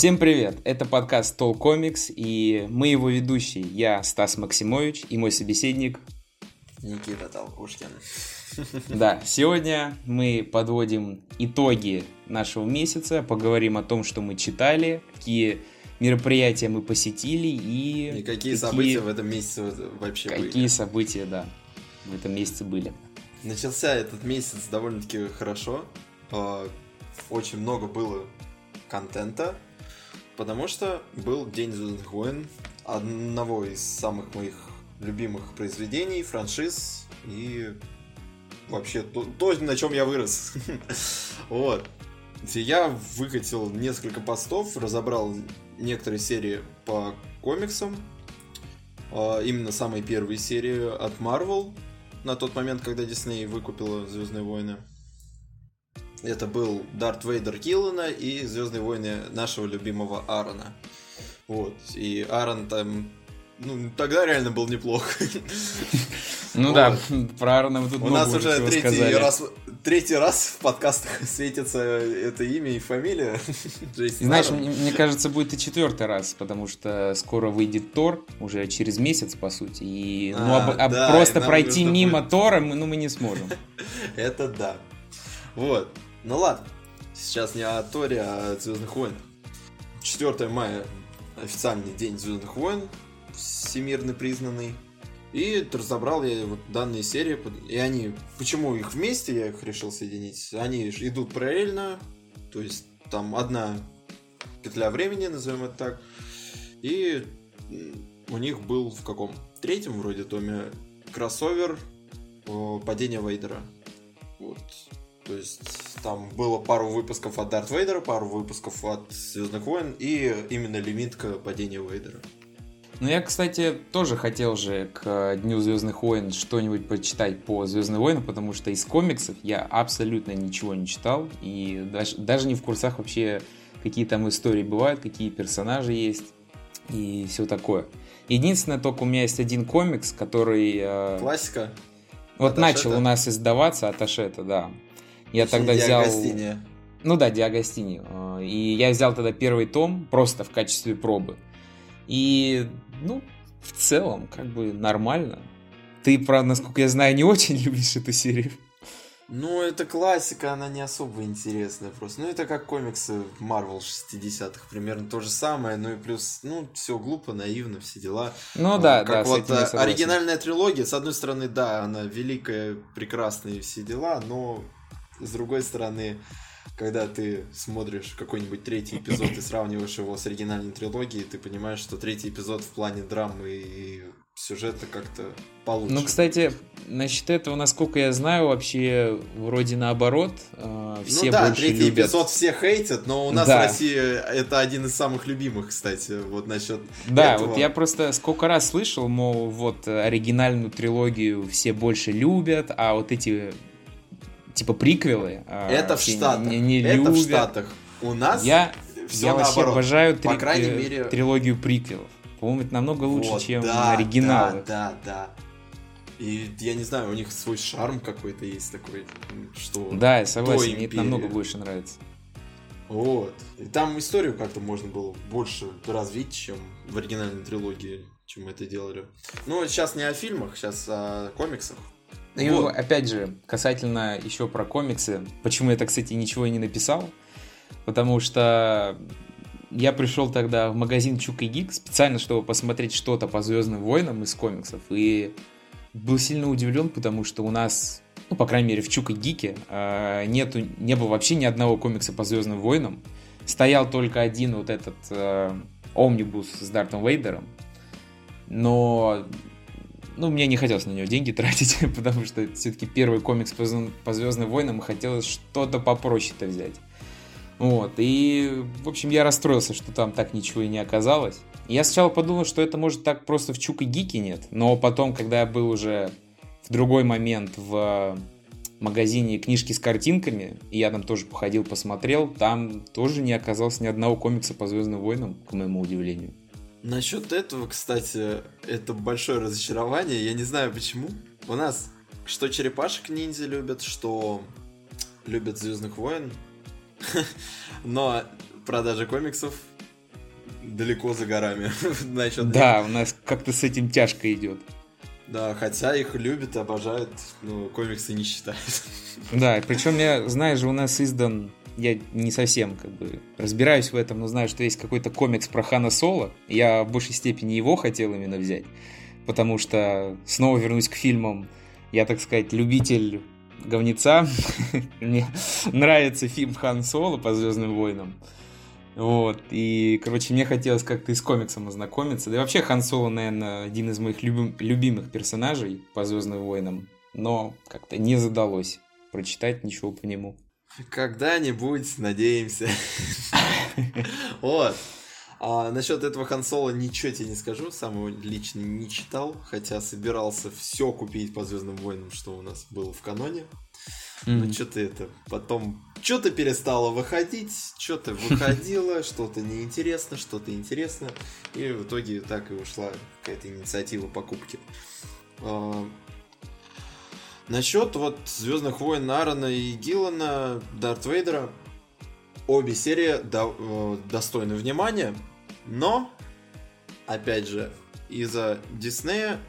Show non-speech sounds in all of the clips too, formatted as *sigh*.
Всем привет! Это подкаст Тол Комикс, и мы его ведущие. Я Стас Максимович и мой собеседник Никита Толкушкин. Да, сегодня мы подводим итоги нашего месяца, поговорим о том, что мы читали, какие мероприятия мы посетили и... И какие, какие события в этом месяце вообще какие были. Какие события, да, в этом месяце были. Начался этот месяц довольно-таки хорошо. А, очень много было контента, потому что был День Звездных войн, одного из самых моих любимых произведений, франшиз и вообще то, то на чем я вырос. *laughs* вот. Я выкатил несколько постов, разобрал некоторые серии по комиксам. А, именно самые первые серии от Marvel на тот момент, когда Дисней выкупила Звездные войны. Это был Дарт Вейдер Киллана и Звездные войны нашего любимого Аарона. Вот. И Аарон там ну, тогда реально был неплохо. Ну да, про Аарона мы тут У нас уже третий раз, третий раз в подкастах *laughs* светится это имя и фамилия. *laughs* Знаешь, мне кажется, будет и четвертый раз, потому что скоро выйдет Тор, уже через месяц, по сути. И ну, а просто пройти мимо Тора мы, ну, мы не сможем. *laughs* Это да. Вот. Ну ладно. Сейчас не о Торе, а о Звездных войнах. 4 мая официальный день Звездных войн всемирно признанный. И разобрал я вот данные серии, и они, почему их вместе, я их решил соединить, они идут параллельно, то есть там одна петля времени, назовем это так, и у них был в каком? Третьем вроде томе кроссовер падение Вейдера. Вот. То есть там было пару выпусков от Дарт Вейдера, пару выпусков от Звездных войн и именно лимитка падения Вейдера. Ну, я, кстати, тоже хотел же к Дню Звездных войн что-нибудь почитать по Звездным войнам, потому что из комиксов я абсолютно ничего не читал, и даже, даже не в курсах вообще, какие там истории бывают, какие персонажи есть, и все такое. Единственное, только у меня есть один комикс, который... Э, Классика? Вот Аташета? начал у нас издаваться Аташета, да. Я тогда взял... Ну да, Диагостини. Э, и я взял тогда первый том просто в качестве пробы. И, ну, в целом, как бы нормально. Ты, правда, насколько я знаю, не очень *laughs* любишь эту серию. Ну, это классика, она не особо интересная просто. Ну, это как комиксы Marvel 60-х, примерно то же самое. Ну и плюс, ну, все глупо, наивно, все дела. Ну да, как да, вот оригинальная трилогия, с одной стороны, да, она великая, прекрасная и все дела, но с другой стороны, когда ты смотришь какой-нибудь третий эпизод и сравниваешь его с оригинальной трилогией, ты понимаешь, что третий эпизод в плане драмы и сюжета как-то получше. Ну, кстати, насчет этого, насколько я знаю, вообще вроде наоборот. Э, все ну да, больше третий любят... эпизод все хейтят, но у нас да. в России это один из самых любимых, кстати, вот насчет Да, этого. вот я просто сколько раз слышал, мол, вот оригинальную трилогию все больше любят, а вот эти типа приквелы. А, это в Штатах. Не, не это любят. в Штатах. У нас я, все я вообще обожаю три, По крайней э, мере... трилогию приквелов. По-моему, это намного лучше, вот, чем да, оригиналы. Да, да, да. И я не знаю, у них свой шарм какой-то есть такой, что... Да, я согласен, мне это намного больше нравится. Вот. И там историю как-то можно было больше развить, чем в оригинальной трилогии, чем мы это делали. Ну, сейчас не о фильмах, сейчас о комиксах. И вот. опять же, касательно еще про комиксы, почему я, так, кстати, ничего и не написал, потому что я пришел тогда в магазин Чук и Гик специально, чтобы посмотреть что-то по Звездным войнам из комиксов, и был сильно удивлен, потому что у нас, ну, по крайней мере, в Чук и Гике э, нету, не было вообще ни одного комикса по Звездным войнам. Стоял только один вот этот э, омнибус с Дартом Вейдером, но ну, мне не хотелось на него деньги *laughs* тратить, потому что все-таки первый комикс по, по Звездным войнам и хотелось что-то попроще-то взять. Вот, и, в общем, я расстроился, что там так ничего и не оказалось. Я сначала подумал, что это может так просто в Чук и Гике нет, но потом, когда я был уже в другой момент в магазине книжки с картинками, и я там тоже походил, посмотрел, там тоже не оказалось ни одного комикса по Звездным войнам, к моему удивлению. Насчет этого, кстати, это большое разочарование. Я не знаю почему. У нас что черепашек ниндзя любят, что любят Звездных войн. *laughs* Но продажи комиксов далеко за горами. *laughs* Насчет Да, у нас как-то с этим тяжко идет. Да, хотя их любят, обожают, но комиксы не читают. Да, причем я, знаешь же, у нас издан, я не совсем как бы разбираюсь в этом, но знаю, что есть какой-то комикс про Хана Соло. Я в большей степени его хотел именно взять, потому что снова вернусь к фильмам. Я, так сказать, любитель говнеца. *laughs* Мне нравится фильм Хан Соло по Звездным войнам. Вот, и, короче, мне хотелось как-то и с комиксом ознакомиться. Да и вообще Хан Соло, наверное, один из моих любим, любимых персонажей по Звездным войнам, но как-то не задалось прочитать ничего по нему. Когда-нибудь, надеемся. *laughs* Вот. А насчет этого консола ничего тебе не скажу, сам лично не читал, хотя собирался все купить по Звездным войнам, что у нас было в каноне. Mm-hmm. Но что-то это потом что-то перестало выходить, что-то выходило, *laughs* что-то неинтересно, что-то интересно. И в итоге так и ушла какая-то инициатива покупки. Насчет вот Звездных войн Аарона и Гиллана, Дарт Вейдера, обе серии до, э, достойны внимания, но, опять же, из-за Диснея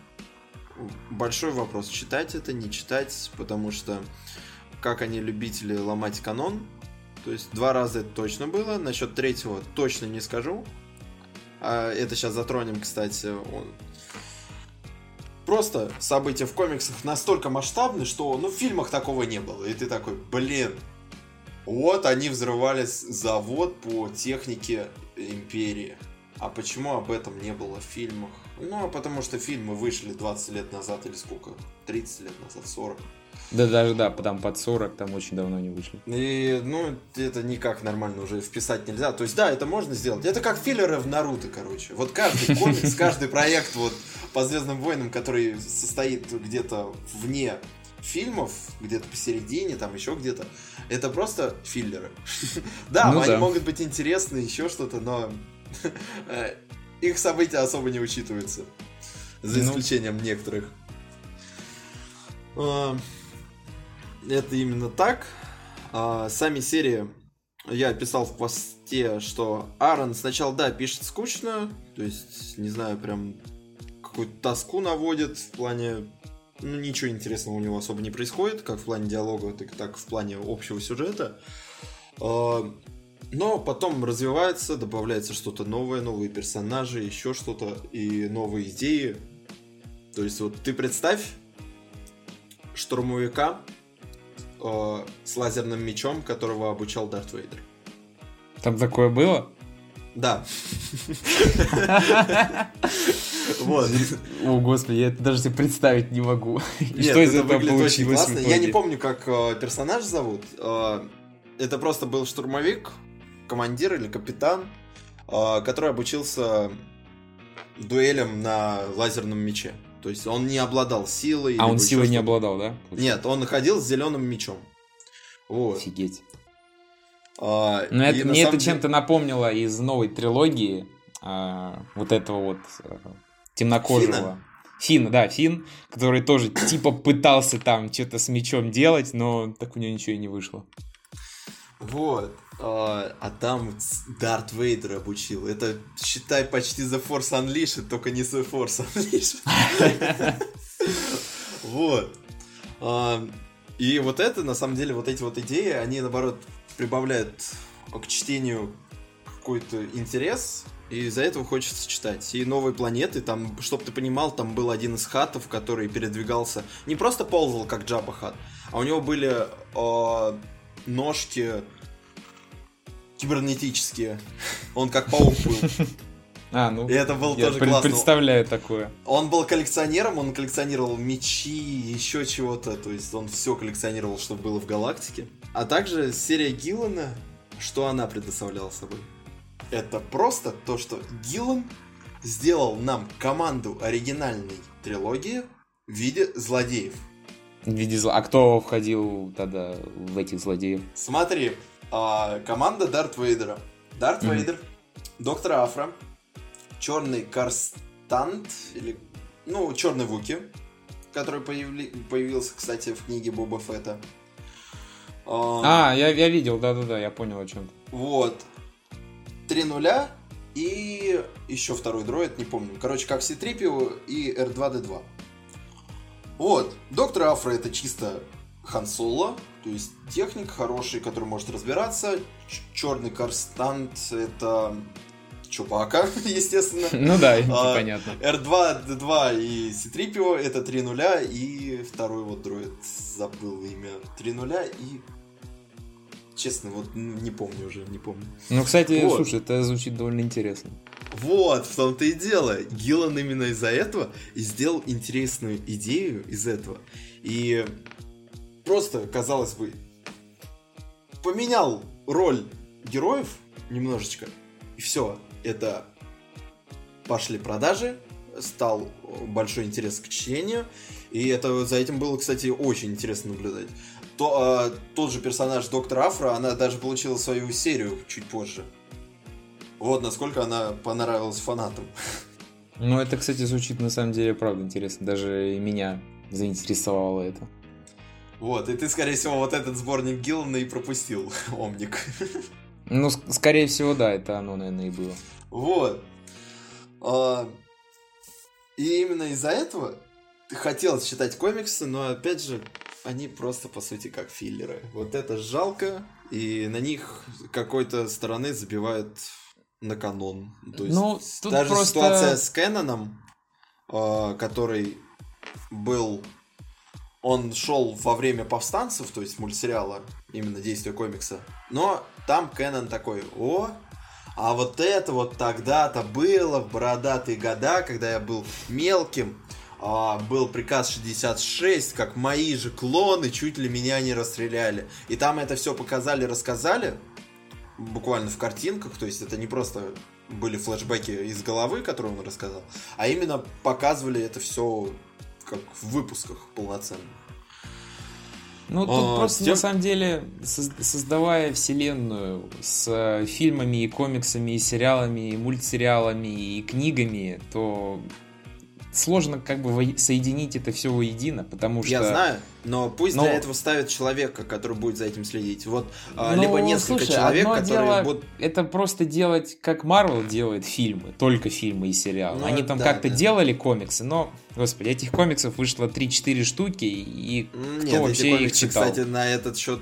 большой вопрос, читать это, не читать, потому что как они любители ломать канон. То есть два раза это точно было. Насчет третьего точно не скажу. А это сейчас затронем, кстати. Просто события в комиксах настолько масштабны, что ну, в фильмах такого не было. И ты такой, блин, вот они взрывали завод по технике Империи. А почему об этом не было в фильмах? Ну, а потому что фильмы вышли 20 лет назад или сколько? 30 лет назад, 40. Да даже да, там под 40, там очень давно не вышли. И, ну, это никак нормально уже вписать нельзя. То есть, да, это можно сделать. Это как филлеры в Наруто, короче. Вот каждый комикс, каждый проект вот по Звездным войнам, который состоит где-то вне фильмов, где-то посередине, там еще где-то, это просто филлеры. *laughs* Да, ну они могут быть интересны, еще что-то, но их события особо не учитываются. За ну. исключением некоторых. Это именно так. А, сами серии я писал в посте, что Аарон сначала, да, пишет скучно, то есть, не знаю, прям какую-то тоску наводит в плане... Ну, ничего интересного у него особо не происходит, как в плане диалога, так, так в плане общего сюжета. А, но потом развивается, добавляется что-то новое, новые персонажи, еще что-то и новые идеи. То есть вот ты представь штурмовика, э, с лазерным мечом, которого обучал Дарт Вейдер. Там такое было? Да. Вот. О, господи, я это даже себе представить не могу. И что из этого получилось? Я не помню, как э, персонаж зовут. Э, это просто был штурмовик, командир или капитан, э, который обучился дуэлям на лазерном мече. То есть он не обладал силой. А он силой не обладал, да? Нет, он ходил с зеленым мечом. Вот. Офигеть. А, Но это, мне это деле... чем-то напомнило из новой трилогии а, вот этого вот а, темнокожего. Фина? Фин, да, Фин, который тоже типа пытался там что-то с мечом делать, но так у него ничего и не вышло. Вот. А, а там Дарт Вейдер обучил. Это, считай, почти The Force Unleashed, только не The Force Unleashed. Вот. А, и вот это, на самом деле, вот эти вот идеи, они, наоборот, прибавляют к чтению какой-то интерес, и из-за этого хочется читать. И новые планеты, там, чтобы ты понимал, там был один из хатов, который передвигался, не просто ползал, как Джаба хат, а у него были э, ножки кибернетические. Он как паук был. *laughs* А, ну, и это было тоже классно. представляю такое. Он был коллекционером, он коллекционировал мечи, еще чего-то, то есть он все коллекционировал, что было в галактике. А также серия Гиллана, что она предоставляла собой? Это просто то, что Гиллан сделал нам команду оригинальной трилогии в виде злодеев. В виде зла... А кто входил тогда в этих злодеев? Смотри, а, команда Дарт Вейдера. Дарт mm-hmm. Вейдер, Доктор Афра, Черный Карстант, или, ну, Черный Вуки, который появли... появился, кстати, в книге Боба Фетта. А, а я, я видел, да-да-да, я понял о чем. Вот. Три нуля, и еще второй дроид, не помню. Короче, как C-3PO и R2-D2. Вот, доктор Афра это чисто Хан Соло, то есть техник хороший, который может разбираться. Черный Карстант это Чупака, *laughs* естественно. *laughs* Ну да, а, понятно. R2, D2 и C-3PO это 3 нуля, и второй вот дроид, забыл имя, 3 нуля и... Честно, вот не помню уже, не помню. Ну, кстати, вот. слушай, это звучит довольно интересно. Вот, в том-то и дело. Гиллан именно из-за этого и сделал интересную идею из этого. И просто, казалось бы, поменял роль героев немножечко, и все это пошли продажи, стал большой интерес к чтению, и это за этим было, кстати, очень интересно наблюдать. То, э, тот же персонаж Доктора Афра, она даже получила свою серию чуть позже. Вот насколько она понравилась фанатам. Ну, это, кстати, звучит на самом деле правда интересно. Даже и меня заинтересовало это. Вот, и ты, скорее всего, вот этот сборник Гиллана и пропустил, *laughs* Омник. Ну, скорее всего, да, это оно, наверное, и было. Вот. А, и именно из-за этого хотелось читать комиксы, но, опять же, они просто, по сути, как филлеры. Вот это жалко, и на них какой-то стороны забивают на канон. То есть, ну, тут даже просто... ситуация с Кэноном, а, который был он шел во время повстанцев, то есть мультсериала, именно действия комикса. Но там Кэнон такой, о, а вот это вот тогда-то было в бородатые года, когда я был мелким, а, был приказ 66, как мои же клоны чуть ли меня не расстреляли. И там это все показали, рассказали, буквально в картинках, то есть это не просто были флешбеки из головы, которые он рассказал, а именно показывали это все как в выпусках полноценных. Ну, тут а, просто, тем... на самом деле, создавая вселенную с фильмами и комиксами, и сериалами, и мультсериалами, и книгами, то сложно как бы соединить это все воедино, потому что... Я знаю, но пусть но... для этого ставят человека, который будет за этим следить. Вот, а, ну, либо несколько слушай, человек, одно которые дело, будут... Это просто делать, как Marvel делает фильмы, только фильмы и сериалы. Ну, Они там да, как-то да. делали комиксы, но, господи, этих комиксов вышло 3-4 штуки, и кто Нет, вообще эти комиксы, их читал? кстати, на этот счет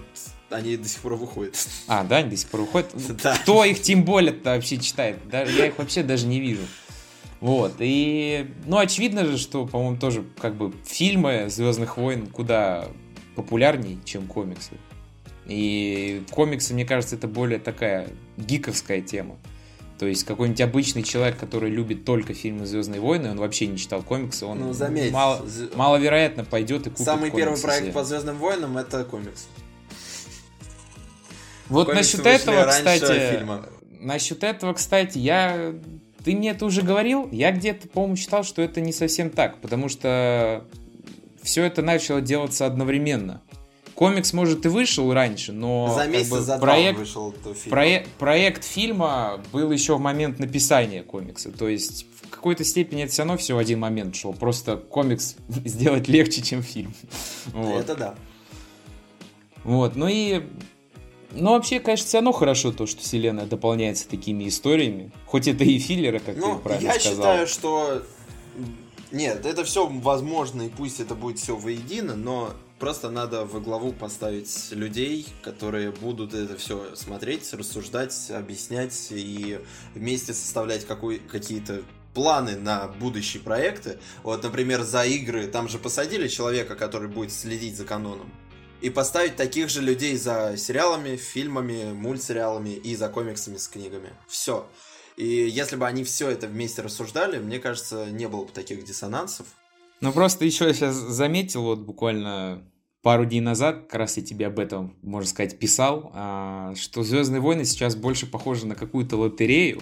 они до сих пор выходят. А, да, они до сих пор выходят? Да. *laughs* Кто их тем более вообще читает? Я их вообще даже не вижу. Вот, и, ну, очевидно же, что, по-моему, тоже, как бы, фильмы Звездных войн куда популярнее, чем комиксы. И комиксы, мне кажется, это более такая гиковская тема. То есть какой-нибудь обычный человек, который любит только фильмы Звездные войны, он вообще не читал комиксы, он ну, заметь, мало, з... маловероятно пойдет и купит Самый первый проект себе. по Звездным войнам это комикс. Вот комиксы насчет этого, кстати, фильма. насчет этого, кстати, я ты мне это уже говорил, я где-то, по-моему, считал, что это не совсем так, потому что все это начало делаться одновременно. Комикс, может, и вышел раньше, но за месяц, как бы, за проект, вышел фильм. Проект, проект фильма был еще в момент написания комикса. То есть в какой-то степени это все равно все в один момент шло. Просто комикс *laughs* сделать легче, чем фильм. Вот. Это да. Вот, ну и ну, вообще, конечно, все равно хорошо то, что вселенная дополняется такими историями. Хоть это и филлеры, как ну, ты правильно я сказал. Я считаю, что... Нет, это все возможно, и пусть это будет все воедино, но просто надо во главу поставить людей, которые будут это все смотреть, рассуждать, объяснять и вместе составлять какой, какие-то планы на будущие проекты. Вот, например, за игры, там же посадили человека, который будет следить за каноном и поставить таких же людей за сериалами, фильмами, мультсериалами и за комиксами с книгами. Все. И если бы они все это вместе рассуждали, мне кажется, не было бы таких диссонансов. Ну просто еще я сейчас заметил, вот буквально пару дней назад, как раз я тебе об этом, можно сказать, писал, а, что Звездные войны сейчас больше похожи на какую-то лотерею,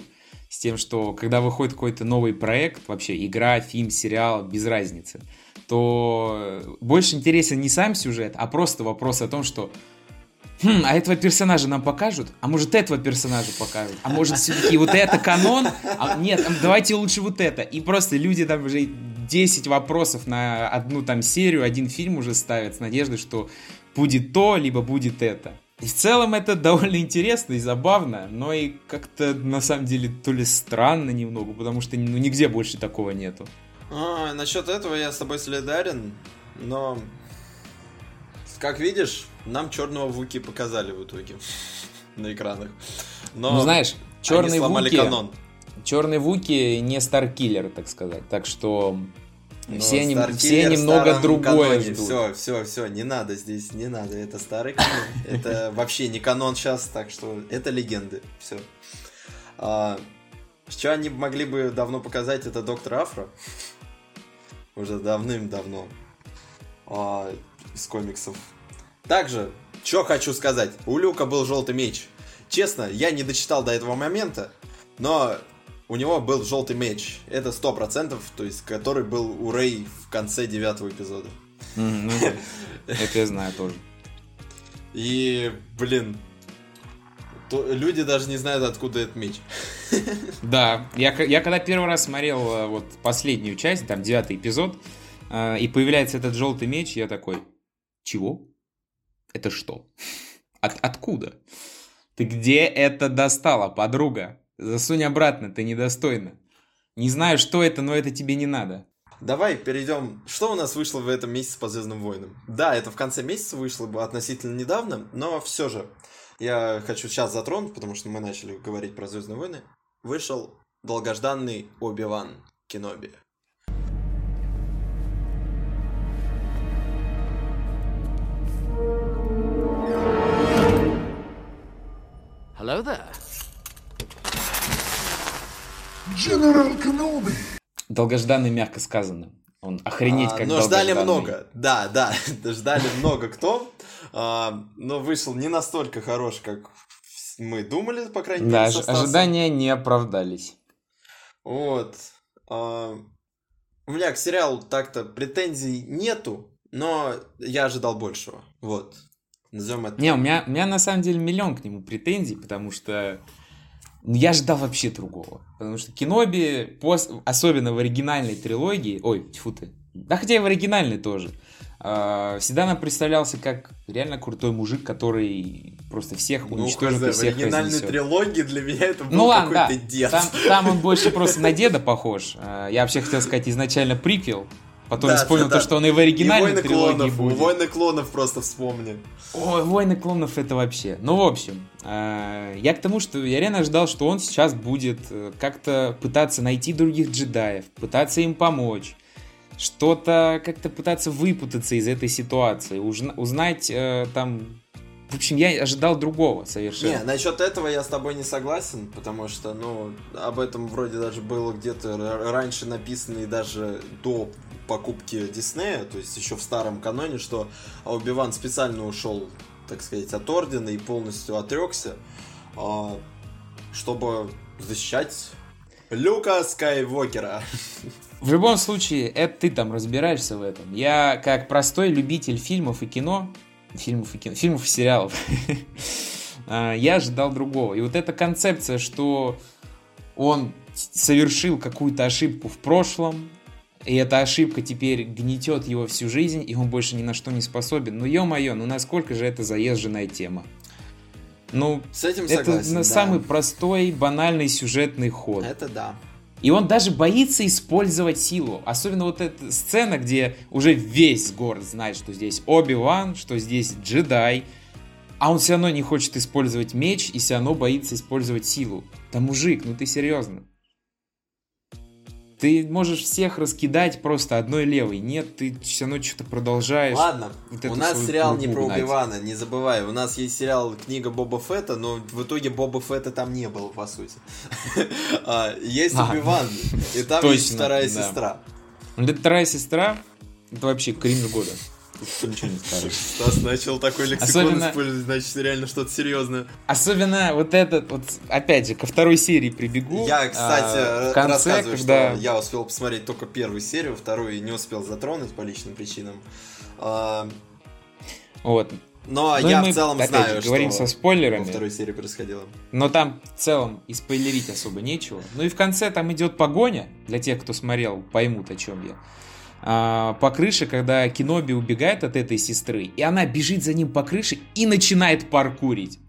с тем, что когда выходит какой-то новый проект, вообще игра, фильм, сериал, без разницы, то больше интересен не сам сюжет, а просто вопрос о том, что Хм, а этого персонажа нам покажут? А может этого персонажа покажут? А может все-таки вот это канон? А, нет, давайте лучше вот это. И просто люди там уже 10 вопросов на одну там серию, один фильм уже ставят с надеждой, что будет то, либо будет это. И в целом это довольно интересно и забавно, но и как-то на самом деле то ли странно немного, потому что ну, нигде больше такого нету. А, насчет этого я с тобой солидарен, но как видишь, нам черного Вуки показали в итоге *laughs* на экранах. Но ну, знаешь, черный Вуки... канон. Черный Вуки не Старкиллер, так сказать. Так что но все, не, все немного другое ждут. Все, все, все, не надо здесь, не надо. Это старый канон. *laughs* Это вообще не канон сейчас, так что это легенды. Все. А, что они могли бы давно показать, это Доктор Афро. Уже давным-давно. А, из комиксов. Также, что хочу сказать. У Люка был желтый меч. Честно, я не дочитал до этого момента, но у него был желтый меч. Это сто процентов, то есть, который был у Рэй в конце девятого эпизода. Ну, *laughs* это я знаю тоже. И, блин, люди даже не знают, откуда этот меч. *laughs* Да, я, я когда первый раз смотрел э, вот последнюю часть, там девятый эпизод, э, и появляется этот желтый меч, я такой, чего? Это что? От, откуда? Ты где это достала, подруга? Засунь обратно, ты недостойна. Не знаю, что это, но это тебе не надо. Давай перейдем. Что у нас вышло в этом месяце по Звездным войнам? Да, это в конце месяца вышло бы относительно недавно, но все же я хочу сейчас затронуть, потому что мы начали говорить про Звездные войны. Вышел долгожданный Оби-Ван Кеноби. Hello there. General Kenobi. Долгожданный, мягко сказано. Он охренеть а, как Но ждали много, да, да, *laughs* ждали много кто, но вышел не настолько хорош, как мы думали, по крайней мере. Да, ожидания не оправдались. Вот. А, у меня к сериалу так-то претензий нету, но я ожидал большего. Вот. Назовем это. Не, у меня, у меня на самом деле миллион к нему претензий, потому что ну, я ждал вообще другого. Потому что Киноби, пос... особенно в оригинальной трилогии, ой, тьфу ты, да хотя и в оригинальной тоже, э, всегда нам представлялся как реально крутой мужик, который просто всех ну, уничтожит ну, и всех В оригинальной разнесет. трилогии для меня это был ну, ладно, какой-то да. дед. Там, там он больше просто на *laughs* деда похож. А, я вообще хотел сказать изначально приквел, Потом да, вспомнил да, да. то, что он и в оригинальной и трилогии клонов, будет. Войны клонов просто вспомни. Ой, Войны клонов это вообще. Ну, в общем, э, я к тому, что я реально ждал, что он сейчас будет э, как-то пытаться найти других джедаев, пытаться им помочь, что-то как-то пытаться выпутаться из этой ситуации, узнать э, там в общем, я ожидал другого совершенно. Не, насчет этого я с тобой не согласен, потому что, ну, об этом вроде даже было где-то раньше написано и даже до покупки Диснея, то есть еще в старом каноне, что Оби-Ван специально ушел, так сказать, от Ордена и полностью отрекся, а, чтобы защищать Люка Скайвокера. *laughs* В любом случае, это ты там разбираешься в этом. Я, как простой любитель фильмов и кино, фильмов и кино, фильмов и сериалов, *laughs* а, я ожидал другого. И вот эта концепция, что он совершил какую-то ошибку в прошлом, и эта ошибка теперь гнетет его всю жизнь, и он больше ни на что не способен. Ну, ё-моё, ну насколько же это заезженная тема? Ну, С этим это согласен, да. самый простой, банальный сюжетный ход. Это да. И он даже боится использовать силу. Особенно вот эта сцена, где уже весь город знает, что здесь Оби-Ван, что здесь джедай. А он все равно не хочет использовать меч и все равно боится использовать силу. Да мужик, ну ты серьезно? Ты можешь всех раскидать просто одной левой. Нет, ты все равно что-то продолжаешь. Ладно, вот у нас сериал не про Убивана, не забывай. У нас есть сериал «Книга Боба Фетта», но в итоге Боба Фетта там не было, по сути. *laughs* А, есть Убиван, и там есть вторая сестра. Это вторая сестра, это вообще кринж года. Тут ничего не скажешь. Стас начал такой лексикон Особенно... использовать, значит, реально что-то серьезное. Особенно вот этот, вот, опять же, ко второй серии прибегу. Я, кстати, а, в конце, рассказываю, когда... что я успел посмотреть только первую серию, вторую не успел затронуть по личным причинам. А... Вот. Но ну, я мы, в целом опять знаю, же, говорим что со спойлерами. во второй серии происходило. Но там в целом и спойлерить особо нечего. Ну и в конце там идет погоня. Для тех, кто смотрел, поймут, о чем я. А, по крыше, когда Киноби убегает от этой сестры, и она бежит за ним по крыше и начинает паркурить.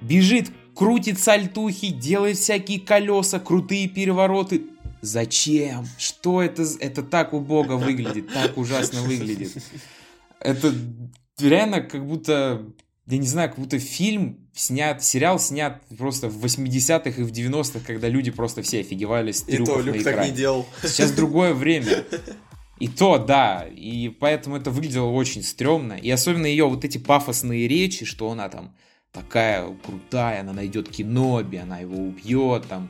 Бежит, крутит сальтухи, делает всякие колеса, крутые перевороты. Зачем? Что это? Это так убого выглядит, так ужасно выглядит. Это реально как будто, я не знаю, как будто фильм снят, сериал снят просто в 80-х и в 90-х, когда люди просто все офигевали с трюков И то, Люк так не делал. Сейчас другое время. И то, да, и поэтому это выглядело очень стрёмно. И особенно ее вот эти пафосные речи, что она там такая крутая, она найдет Киноби, она его убьет, там,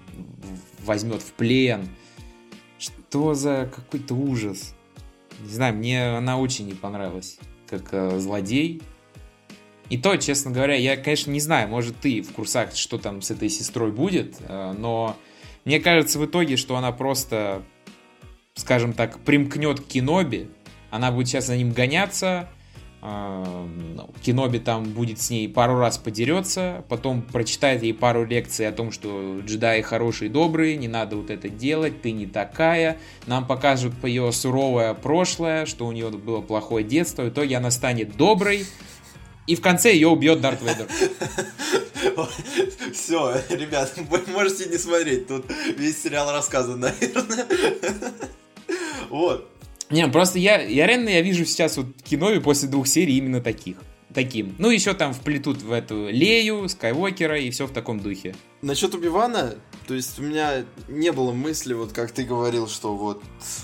возьмет в плен. Что за какой-то ужас. Не знаю, мне она очень не понравилась, как э, злодей. И то, честно говоря, я, конечно, не знаю, может, ты в курсах, что там с этой сестрой будет, э, но мне кажется в итоге, что она просто скажем так, примкнет к Киноби, она будет сейчас за ним гоняться, а, ну, Киноби там будет с ней пару раз подерется, потом прочитает ей пару лекций о том, что джедаи хорошие и добрые, не надо вот это делать, ты не такая. Нам покажут по ее суровое прошлое, что у нее было плохое детство. В итоге она станет доброй, и в конце ее убьет Дарт Вейдер. *laughs* Все, ребят, можете не смотреть, тут весь сериал рассказан, наверное. *laughs* Вот. Не, просто я, я реально я вижу сейчас вот кино после двух серий именно таких. Таким. Ну, еще там вплетут в эту Лею, Скайуокера и все в таком духе. Насчет Убивана, то есть у меня не было мысли, вот как ты говорил, что вот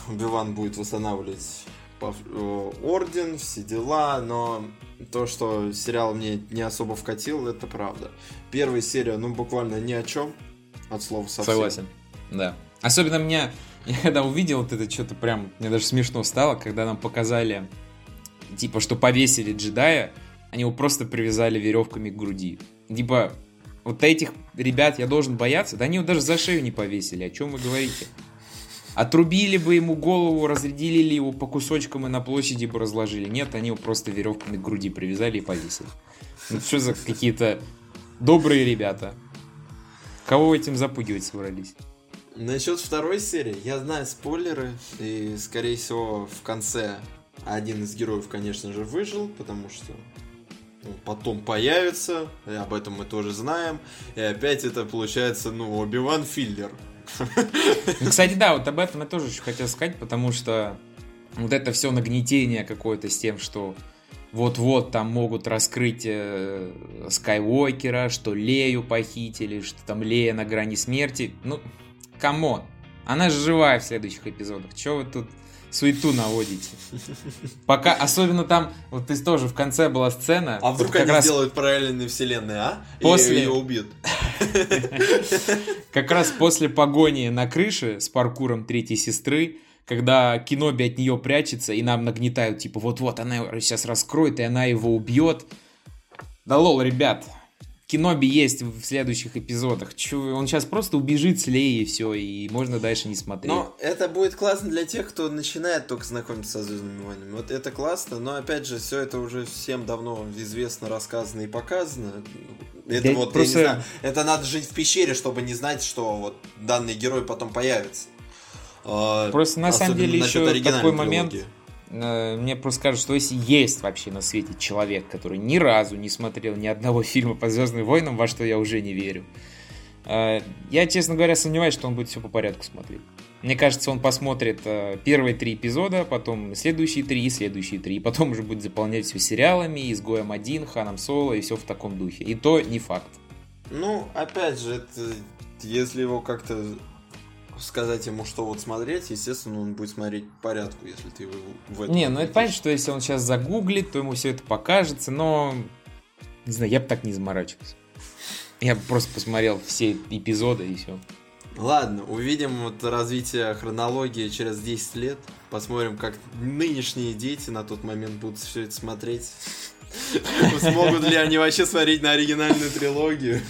Убиван будет восстанавливать э, Орден, все дела, но то, что сериал мне не особо вкатил, это правда. Первая серия, ну, буквально ни о чем, от слова совсем. Согласен, да. Особенно меня я когда увидел вот это, что-то прям, мне даже смешно стало, когда нам показали, типа, что повесили джедая, они его просто привязали веревками к груди. Типа, вот этих ребят я должен бояться? Да они его даже за шею не повесили, о чем вы говорите? Отрубили бы ему голову, разрядили его по кусочкам и на площади бы разложили. Нет, они его просто веревками к груди привязали и повесили. Ну что за какие-то добрые ребята? Кого этим запугивать собрались? Насчет второй серии, я знаю спойлеры, и, скорее всего, в конце один из героев, конечно же, выжил, потому что он потом появится, и об этом мы тоже знаем, и опять это получается, ну, Оби-Ван филлер. Ну, кстати, да, вот об этом я тоже еще хотел сказать, потому что вот это все нагнетение какое-то с тем, что вот-вот там могут раскрыть э, Скайуокера, что Лею похитили, что там Лея на грани смерти. Ну, come on. Она же живая в следующих эпизодах. Чего вы тут суету наводите? Пока, особенно там, вот ты тоже в конце была сцена. А вдруг вот они раз... сделают параллельные вселенные, а? После... И ее убьют. Как раз после погони на крыше с паркуром третьей сестры, когда Киноби от нее прячется, и нам нагнетают, типа, вот-вот, она сейчас раскроет, и она его убьет. Да лол, ребят, Киноби есть в следующих эпизодах. Чё, он сейчас просто убежит с Леей и все, и можно дальше не смотреть. Но это будет классно для тех, кто начинает только знакомиться со Звездными войнами. Вот это классно, но опять же, все это уже всем давно известно, рассказано и показано. Это да вот, просто... я не знаю, это надо жить в пещере, чтобы не знать, что вот данный герой потом появится. А, просто на самом деле еще такой момент. Э, мне просто кажется, что если есть вообще на свете человек, который ни разу не смотрел ни одного *laughs* фильма по Звездным войнам, во что я уже не верю, э, я, честно говоря, сомневаюсь, что он будет все по порядку смотреть. Мне кажется, он посмотрит э, первые три эпизода, потом следующие три и следующие три, и потом уже будет заполнять все сериалами, изгоем один, Ханом Соло и все в таком духе. И то не факт. Ну, опять же, это, если его как-то сказать ему, что вот смотреть, естественно, он будет смотреть по порядку, если ты его в этом... Не, ну это понятно, что если он сейчас загуглит, то ему все это покажется, но... Не знаю, я бы так не заморачивался. Я бы просто посмотрел все эпизоды и все. Ладно, увидим вот развитие хронологии через 10 лет. Посмотрим, как нынешние дети на тот момент будут все это смотреть. *laughs* Смогут ли они вообще смотреть на оригинальную трилогию?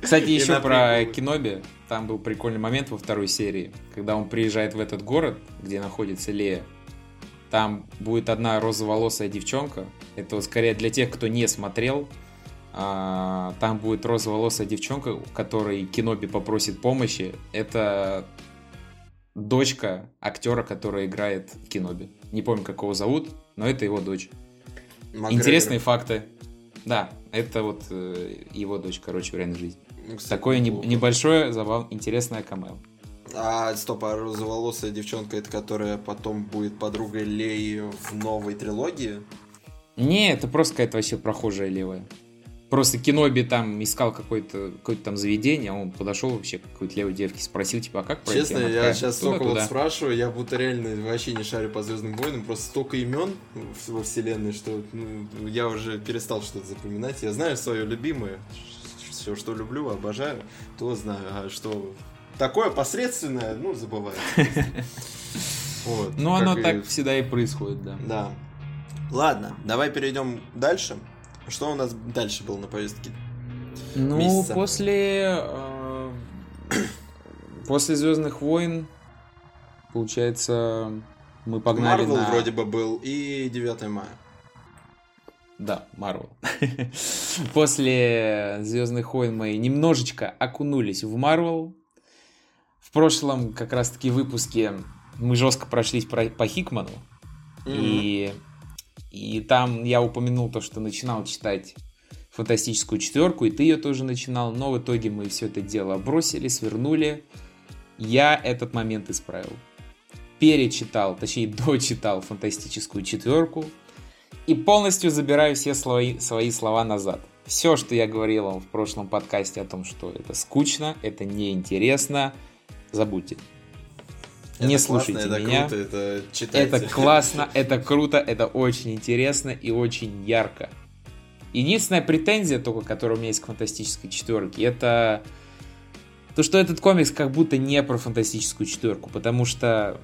Кстати, *laughs* еще про Киноби. Там был прикольный момент во второй серии, когда он приезжает в этот город, где находится Лея. Там будет одна розоволосая девчонка. Это вот скорее для тех, кто не смотрел. А, там будет розоволосая девчонка, которой Киноби попросит помощи. Это дочка актера, который играет в Киноби. Не помню, как его зовут, но это его дочь. Макгрегор. Интересные факты. Да, это вот э, его дочь, короче, в реальной жизни. Ну, кстати, Такое не, небольшое, забав... интересное камео. А, стоп, а розоволосая девчонка, это которая потом будет подругой Леи в новой трилогии? Не, это просто какая-то вообще прохожая левая. Просто Киноби там искал какое-то какое там заведение, а он подошел вообще к какой-то левой девке, спросил, типа, а как пройти? Честно, я сейчас столько вот спрашиваю, я будто реально вообще не шарю по Звездным войнам, просто столько имен во вселенной, что ну, я уже перестал что-то запоминать. Я знаю свое любимое, все, что люблю, обожаю, то знаю, а что такое посредственное, ну, забываю. *laughs* Вот, ну, оно так всегда и происходит, да. Да. Ладно, давай перейдем дальше. Что у нас дальше было на повестке? Ну, месяца? после... Э, после Звездных войн, получается, мы погнали Марвел на... вроде бы был и 9 мая. Да, Марвел. *laughs* После Звездных войн мы немножечко окунулись в Марвел. В прошлом как раз-таки выпуске мы жестко прошлись по Хикману. Mm-hmm. И и там я упомянул то, что начинал читать фантастическую четверку, и ты ее тоже начинал, но в итоге мы все это дело бросили, свернули. Я этот момент исправил. Перечитал, точнее *laughs* дочитал фантастическую четверку и полностью забираю все свои, свои слова назад. Все, что я говорил вам в прошлом подкасте о том, что это скучно, это неинтересно, забудьте. Это не слушайте классно, меня. Это круто, это читайте. Это классно, это круто, это очень интересно и очень ярко. Единственная претензия только, которая у меня есть к фантастической четверке, это то, что этот комикс как будто не про фантастическую четверку, потому что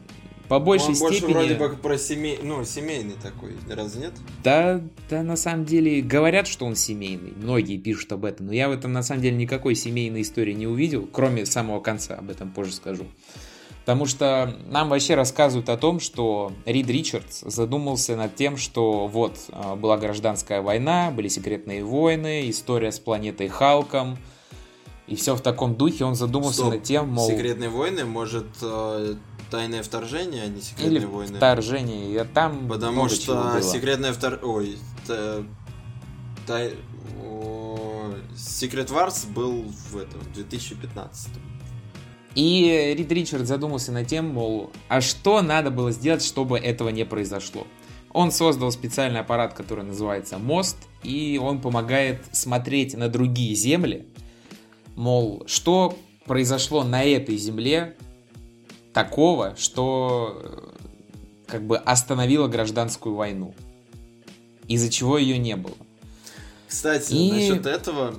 по большей Он степени... больше вроде бы про семей... ну, семейный такой, разве нет? Да, да, на самом деле, говорят, что он семейный. Многие пишут об этом, но я в этом на самом деле никакой семейной истории не увидел, кроме самого конца, об этом позже скажу. Потому что нам вообще рассказывают о том, что Рид Ричардс задумался над тем, что вот а, была гражданская война, были секретные войны, история с планетой Халком, и все в таком духе. Он задумался Стоп. над тем, мол... Секретные войны, может, э, тайное вторжение, а не секретные Или войны? вторжение, я там Потому что секретное вторжение... Ой, тай... Secret Wars был в этом, в 2015 и Рид Ричард задумался над тем, мол, а что надо было сделать, чтобы этого не произошло? Он создал специальный аппарат, который называется мост, и он помогает смотреть на другие земли, мол, что произошло на этой земле такого, что э, как бы остановило гражданскую войну, из-за чего ее не было. Кстати, и... насчет этого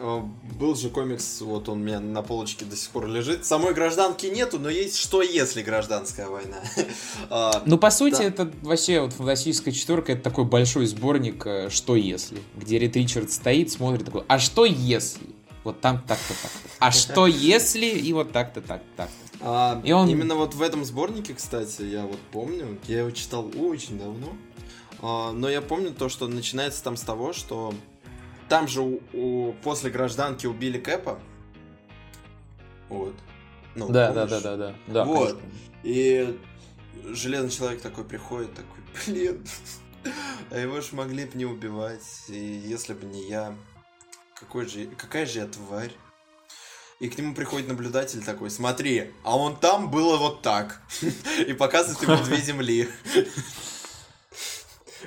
Э, был же комикс, вот он у меня на полочке до сих пор лежит. Самой гражданки нету, но есть что если гражданская война. *laughs* А, ну, по сути, да. это вообще вот фантастическая четверка, это такой большой сборник э, «Что если?», где Рид Ричард стоит, смотрит такой, а что если? Вот там так-то так. А что если? И вот так-то так так. А, и он... Именно вот в этом сборнике, кстати, я вот помню, я его читал очень давно, а, но я помню то, что начинается там с того, что там же у, у, после гражданки убили Кэпа. Вот. Ну, да, да, да, да, да, да. Вот. Конечно. И железный человек такой приходит, такой, *laughs* блин, а его же могли бы не убивать. И если бы не я, какой же, какая же я тварь. И к нему приходит наблюдатель такой, смотри, а он там было вот так. *laughs* И показывает ему две земли. *laughs*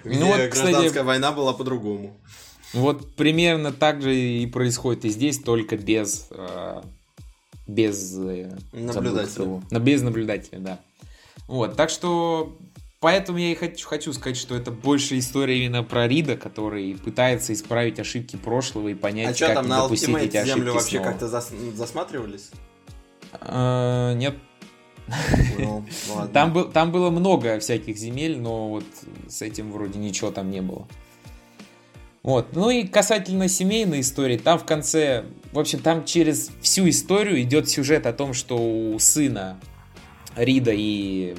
Где ну, гражданская война была по-другому. Вот примерно так же и происходит и здесь, только без... Э, без... Э, наблюдателя. Но без наблюдателя, да. Вот, так что... Поэтому я и хочу, сказать, что это больше история именно про Рида, который пытается исправить ошибки прошлого и понять, а как там не на допустить эти ошибки землю вообще как-то зас... засматривались? А, нет. Ну, там, был, там было много всяких земель, но вот с этим вроде ничего там не было. Вот. Ну и касательно семейной истории, там в конце, в общем, там через всю историю идет сюжет о том, что у сына Рида и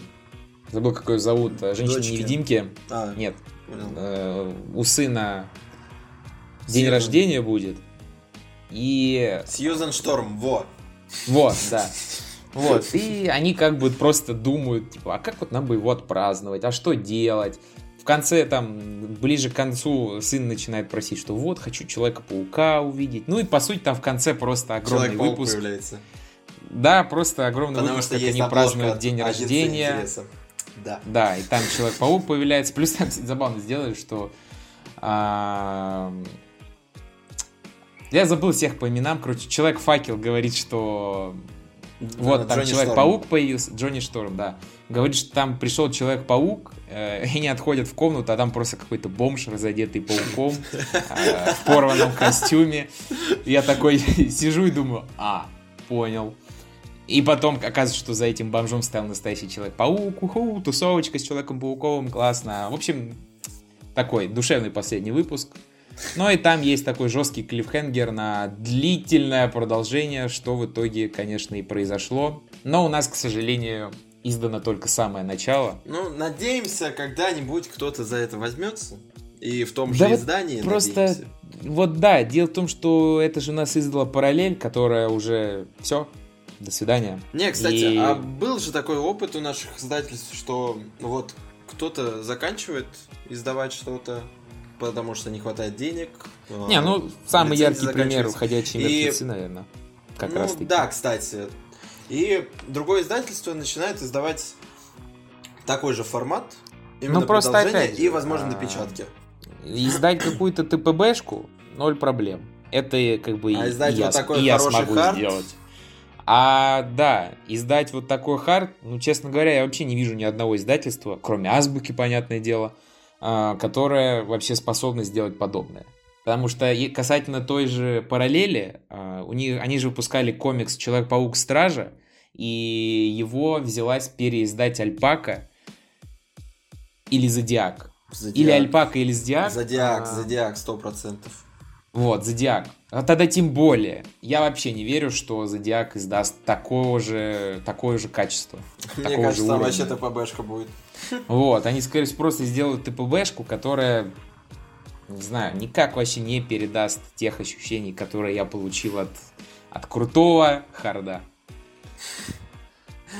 забыл, как ее зовут, женщины-невидимки. А, Нет. Э, у сына день Сьюзан. рождения будет. И... Сьюзан Шторм, во. Вот, да. *laughs* Вот, и они как бы просто думают, типа, а как вот нам бы его отпраздновать, а что делать? В конце, там, ближе к концу сын начинает просить, что вот, хочу Человека-паука увидеть. Ну и, по сути, там в конце просто огромный Человек-паук выпуск. появляется. Да, просто огромный Потому выпуск, что как есть они празднуют день рождения. интереса. Да. Да, и там Человек-паук появляется. Плюс там, кстати, забавно сделали, что... а, Я забыл всех по именам. Короче, Человек-факел говорит, что... Вот, там Джонни Человек-паук появился, Джонни Шторм, да. Говорит, что там пришел Человек-паук, э, и они отходят в комнату, а там просто какой-то бомж, разодетый пауком, э, в порванном костюме. Я такой *laughs* сижу и думаю, а, понял. И потом оказывается, что за этим бомжом стоял настоящий Человек-паук, уху, тусовочка с Человеком-пауком, классно. В общем, такой душевный последний выпуск. Ну и там есть такой жесткий клиффхенгер на длительное продолжение, что в итоге, конечно, и произошло. Но у нас, к сожалению, издано только самое начало. Ну, надеемся, когда-нибудь кто-то за это возьмется. И в том же Да вот издании Просто, надеемся. вот да, дело в том, что это же у нас издала параллель, которая уже все, до свидания. Не, кстати, И- а был же такой опыт у наших издательств, что вот кто-то заканчивает издавать что-то, потому что не хватает денег. а, Не, ну, самый яркий пример. «Ходячие И- мертвецы», наверное. Как ну, раз таки. да, кстати. И другое издательство начинает издавать такой же формат, именно Ну, просто опять же, и, возможно, а, напечатки. Издать какую-то ТПБшку – ноль проблем. Это как бы А и- издать я, вот такой и я смогу хард? сделать. А, да, издать вот такой хард, ну, честно говоря, я вообще не вижу ни одного издательства, кроме Азбуки, понятное дело, а, которое вообще способно сделать подобное. Потому что касательно той же параллели, а, у них, они же выпускали комикс Человек-паук Стража, и его взялась переиздать Альпака или Зодиак. Зодиак. Или Альпака, или Зодиак. Зодиак, А, Зодиак, сто процентов. Вот, Зодиак. А тогда тем более. Я вообще не верю, что Зодиак издаст такого же, такое же качество. Мне такого кажется, же там вообще ТПБшка будет. Вот, они, скорее всего, просто сделают ТПБшку, которая, не знаю, никак вообще не передаст тех ощущений, которые я получил от, от крутого харда.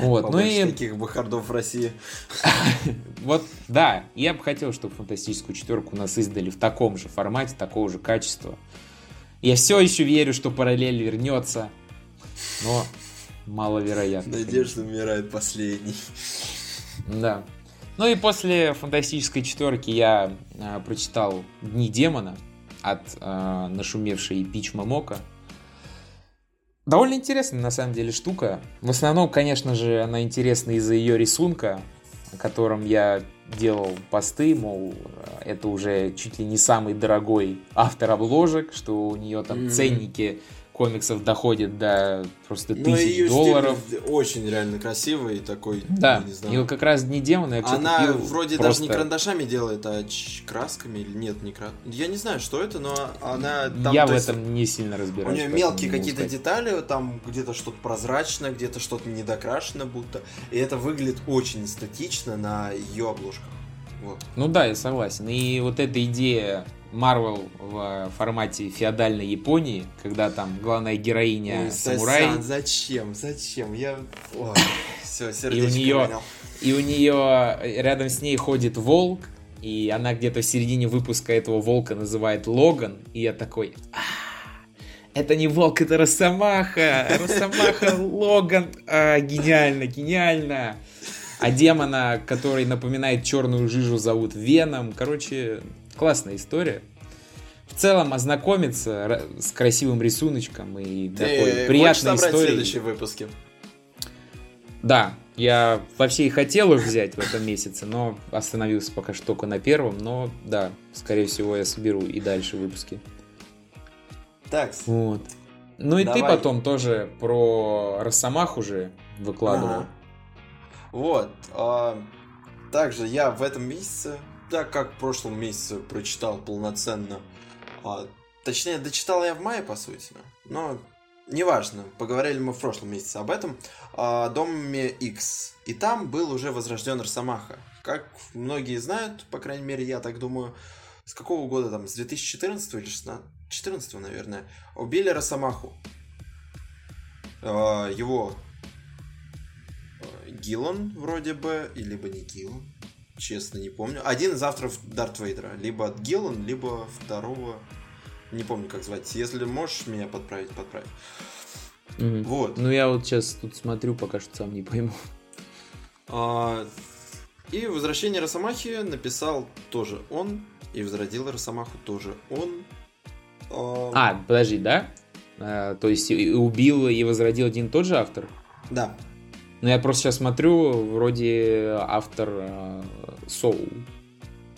Вот, ну и таких бы хардов в России. *laughs* вот, да, я бы хотел, чтобы фантастическую четверку у нас издали в таком же формате, такого же качества. Я все еще верю, что параллель вернется, но маловероятно. Надежда умирает последний. Да. Ну и после фантастической четверки я э, прочитал Дни демона от э, нашумевшей Пич Мамока. Довольно интересная на самом деле штука. В основном, конечно же, она интересна из-за ее рисунка, о котором я делал посты, мол, это уже чуть ли не самый дорогой автор обложек, что у нее там Мгм. ценники комиксов доходят до просто Ну, тысяч ее долларов. очень реально красивый такой, Да, не и знаю. вот как раз Дни демона я Она купил вроде просто- даже не карандашами делает, а красками или нет, не красками. Я не знаю, что это, но она там... я в есть, этом не сильно У разбираюсь. нее поэтому мелкие не какие-то детали, там где-то что-то прозрачно, где-то что-то недокрашено будто. И это выглядит очень эстетично на ее обложках. Вот. Ну да, я согласен. И вот эта идея Марвел в формате феодальной Японии, когда там главная героиня Ой, самурай, Сасан, зачем? Зачем? Я... Все, и сердечко у нее ронял. и у нее рядом с ней ходит волк, и она где-то в середине выпуска этого волка называет Логан, и я такой, «А, это не волк, это Росомаха, Росомаха Логан, А, гениально, гениально. А демона, который напоминает черную жижу, зовут Веном. Короче, классная история. В целом ознакомиться с красивым рисуночком и Ты такой приятной историей. следующие выпуски? Да, я вообще и хотел их взять в этом месяце, но остановился пока что только на первом. Но да, скорее всего, я соберу и дальше выпуски. Так, Вот. Ну и ты Давай. потом тоже про Росомаху же выкладывал. Ага. Вот. а, также я в этом месяце, так как в прошлом месяце прочитал полноценно, а, точнее, дочитал я в мае, по сути, но неважно, поговорили мы в прошлом месяце об этом, о Доме X. И там был уже возрожден Росомаха. Как многие знают, по крайней мере, я так думаю, с какого года там, с 2014 или 16? 14, наверное, убили Росомаху. А, Его Гиллан вроде бы, и либо не Гиллан. Честно, не помню. Один из авторов Дарт Вейдера. Либо от Гиллан, либо второго. Не помню, как звать. Если можешь меня подправить, подправь. Угу. Вот. Ну, я вот сейчас тут смотрю, пока что сам не пойму. А, и «Возвращение Росомахи» написал тоже он, и «Возродил Росомаху» тоже он. А, а подожди, да? А, то есть убил и возродил один тот же автор? Да. Ну, я просто сейчас смотрю, вроде автор э, Soul.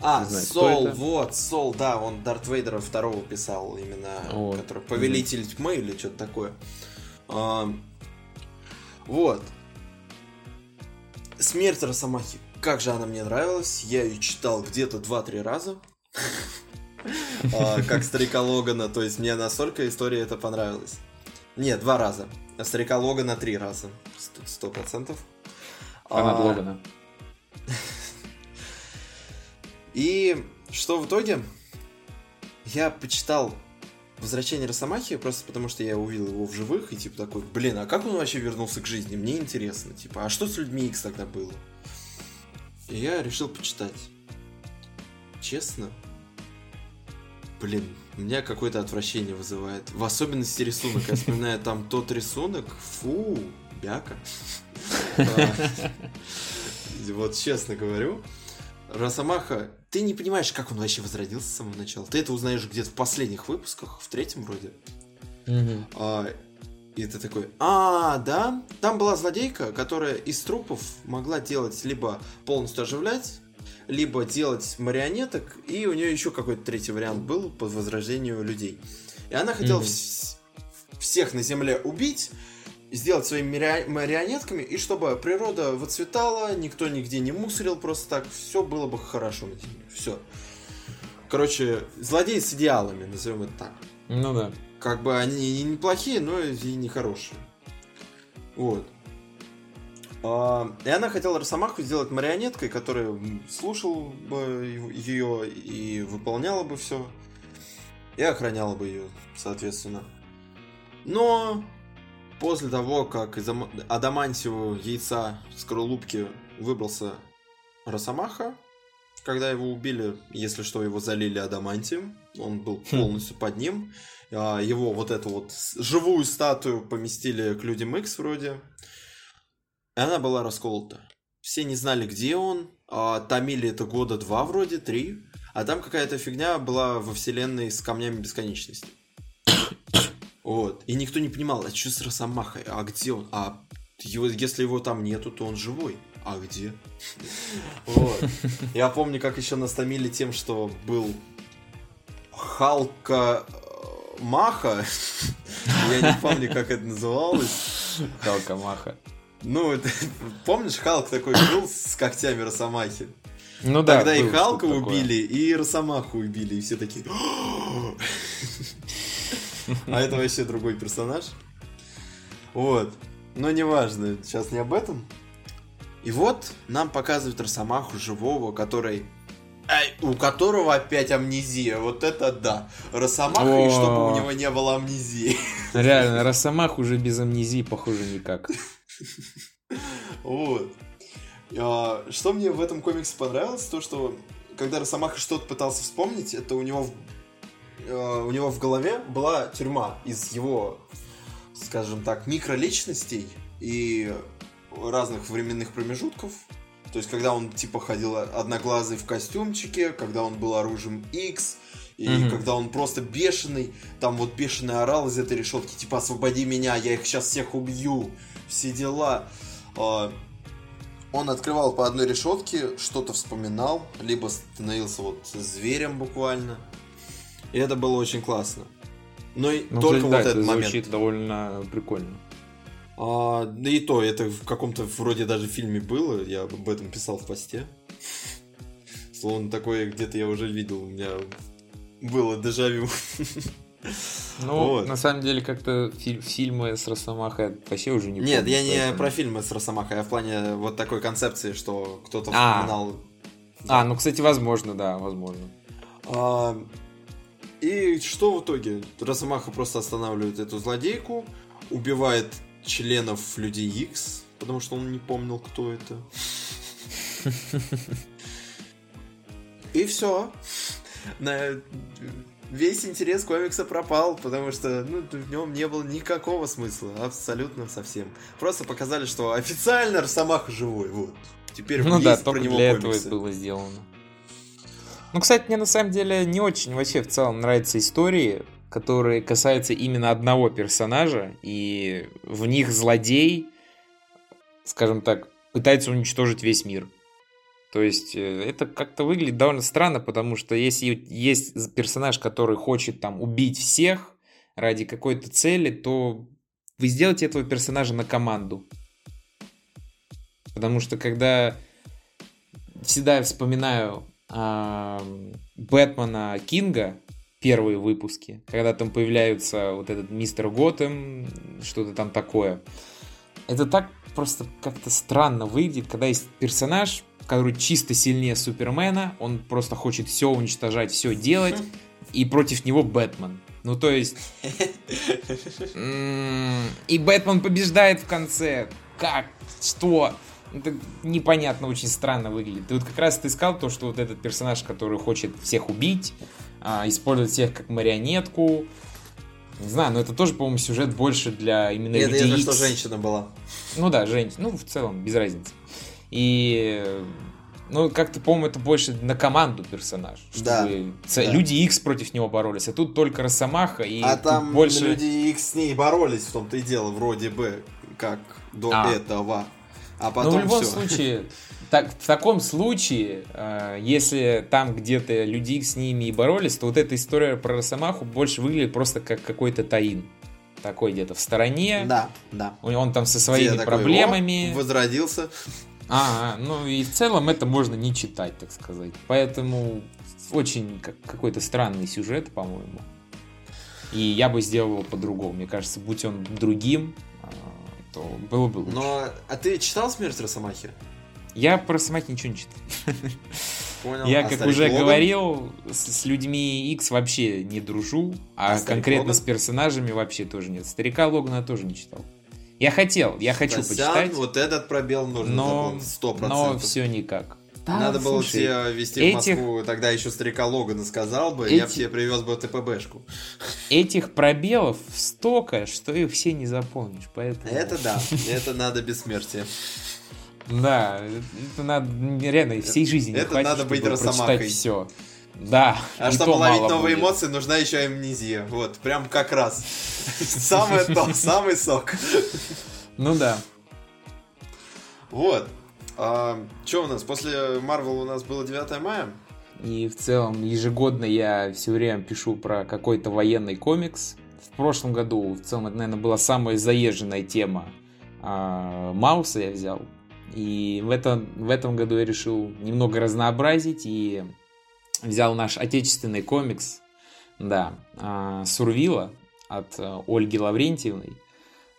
А, знаю, Сол, вот, Сол, да, он Дарт Вейдера второго писал именно, вот. который Повелитель mm-hmm. тьмы или что-то такое. А, вот. Смерть Росомахи. Как же она мне нравилась. Я ее читал где-то 2-3 раза. *laughs* А, как старика Логана. То есть мне настолько история это понравилась. Нет, два раза. А старика Логана три раза. Сто процентов. Фанат Логана. *laughs* И что в итоге? Я почитал Возвращение Росомахи, просто потому что я увидел его в живых, и типа такой, блин, а как он вообще вернулся к жизни? Мне интересно, типа, а что с людьми X тогда было? И я решил почитать. Честно, блин, у меня какое-то отвращение вызывает. В особенности рисунок. Я вспоминаю там тот рисунок, фу, бяка. Вот честно говорю, Росомаха, ты не понимаешь, как он вообще возродился с самого начала. Ты это узнаешь где-то в последних выпусках, в третьем вроде. А, и ты такой, а, да, там была злодейка, которая из трупов могла делать либо полностью оживлять, либо делать марионеток, и у нее еще какой-то третий вариант был по возрождению людей. И она хотела mm-hmm. вс- всех на Земле убить, сделать своими марионетками, и чтобы природа выцветала, никто нигде не мусорил просто так, все было бы хорошо на Земле. Все. Короче, злодеи с идеалами, назовем это так. Ну да. Как бы они и неплохие, но и не хорошие. Вот. А, и она хотела Росомаху сделать марионеткой, которая слушал бы ее и выполняла бы все. И охраняла бы ее, соответственно. Но После того, как из адамантиевого яйца скорлупки выбрался Росомаха, когда его убили, если что, его залили адамантием, он был хм. полностью под ним. А, его вот эту вот живую статую поместили к людям X вроде. Она была расколота. Все не знали, где он. А, томили это года два вроде, три. А там какая-то фигня была во вселенной с камнями бесконечности. Вот. И никто не понимал, а что с Росомахой? А где он? А его, если его там нету, то он живой. А где? Вот. Я помню, как еще настомили тем, что был Халка э, Маха. Я не помню, как это называлось. Халка Маха. Ну, *laughs* помнишь, Халк такой был с когтями Росомахи? Ну да. Тогда и Халка убили, и Росомаху убили, и все такие... *laughs* А это вообще другой персонаж. Вот. Но неважно, сейчас не об этом. И вот нам показывают Росомаху живого, который... Ай, у которого опять амнезия. Вот это да. Росомаха, и чтобы у него не было амнезии. *laughs* Реально, Росомах уже без амнезии, похоже, никак. Вот. А, что мне в этом комиксе понравилось, то что когда Росомаха что-то пытался вспомнить, это у него Э, у него в голове была тюрьма из его, скажем так, микроличностей и разных временных промежутков. То есть, когда он типа ходил одноглазый в костюмчике, когда он был оружием X, и mm-hmm. когда он просто бешеный, там вот бешеный орал из этой решетки, типа освободи меня, я их сейчас всех убью, все дела. А, он открывал по одной решетке, что-то вспоминал, либо становился вот зверем буквально. И это было очень классно. Но и ну, только кстати, вот да, этот это момент. звучит довольно прикольно. А, да и то, это в каком-то вроде даже фильме было, я об этом писал в посте. Словно такое где-то я уже видел, у меня было дежавю. *laughs* Ну, вот. на самом деле, как-то фи- фильмы с Росомахой вообще уже не Нет, помню, я не поэтому... про фильмы с Росомахой, а в плане вот такой концепции, что кто-то а. вспоминал. А, а ну, кстати, возможно, да, возможно. А, и что в итоге? Росомаха просто останавливает эту злодейку, убивает членов Людей X, потому что он не помнил, кто это. *laughs* И все. На весь интерес комикса пропал, потому что ну, в нем не было никакого смысла, абсолютно совсем. Просто показали, что официально Росомаха живой, вот. Теперь ну да, только для комиксы. этого было сделано. Ну, кстати, мне на самом деле не очень вообще в целом нравятся истории, которые касаются именно одного персонажа, и в них злодей, скажем так, пытается уничтожить весь мир. То есть э, это как-то выглядит довольно странно, потому что если есть персонаж, который хочет там убить всех ради какой-то цели, то вы сделаете этого персонажа на команду. Потому что когда всегда вспоминаю э, Бэтмена Кинга, первые выпуски, когда там появляются вот этот мистер Готэм, что-то там такое. Это так просто как-то странно выглядит, когда есть персонаж, который чисто сильнее Супермена, он просто хочет все уничтожать, все делать, и против него Бэтмен. Ну, то есть... И Бэтмен побеждает в конце. Как? Что? Это непонятно, очень странно выглядит. И вот как раз ты сказал то, что вот этот персонаж, который хочет всех убить, а, использовать всех как марионетку. Не знаю, но это тоже, по-моему, сюжет больше для именно Нет, людей. Это что женщина была. Ну да, женщина. Ну, в целом, без разницы. И ну, как-то, по-моему, это больше на команду персонаж. Чтобы да, да. Люди X против него боролись. А тут только Росомаха и А там больше... Люди X с ней боролись, в том-то и дело, вроде бы, как до а. этого. А потом Ну, в любом все. случае, так, в таком случае, э, если там где-то люди с ними и боролись, то вот эта история про Росомаху больше выглядит просто как какой-то таин. Такой где-то в стороне. Да, да. Он там со своими Где проблемами. Такой, возродился. А, ну и в целом это можно не читать, так сказать. Поэтому очень как, какой-то странный сюжет, по-моему. И я бы сделал его по-другому. Мне кажется, будь он другим, а, то было бы лучше. Но, а ты читал «Смерть Росомахи»? Я про Самаки ничего не читал. Понял. Я, а как уже Логан? говорил, с, с людьми X вообще не дружу, а, а конкретно Логан? с персонажами вообще тоже нет. Старика Логана тоже не читал. Я хотел, я хочу Костян, почитать. вот этот пробел нужно но, 100%. Но все никак. Да, Надо слушай, было тебе везти этих... в Москву, тогда еще старика Логана сказал бы, Эти... я бы тебе привез бы ТПБшку. Этих пробелов столько, что их все не заполнишь, поэтому... Это да, это надо бессмертие. Да, это надо реально всей жизни Это надо быть росомахой. все. Да. А чтобы ловить новые будет. эмоции, нужна еще амнезия. Вот, прям как раз. Самое то, *laughs* самый сок. Ну да. Вот. А, что у нас? После Марвел у нас было 9 мая. И в целом ежегодно я все время пишу про какой-то военный комикс. В прошлом году в целом это, наверное, была самая заезженная тема. А, Мауса я взял. И в этом, в этом году я решил немного разнообразить и взял наш отечественный комикс, да, а, Сурвила от э, Ольги Лаврентьевной.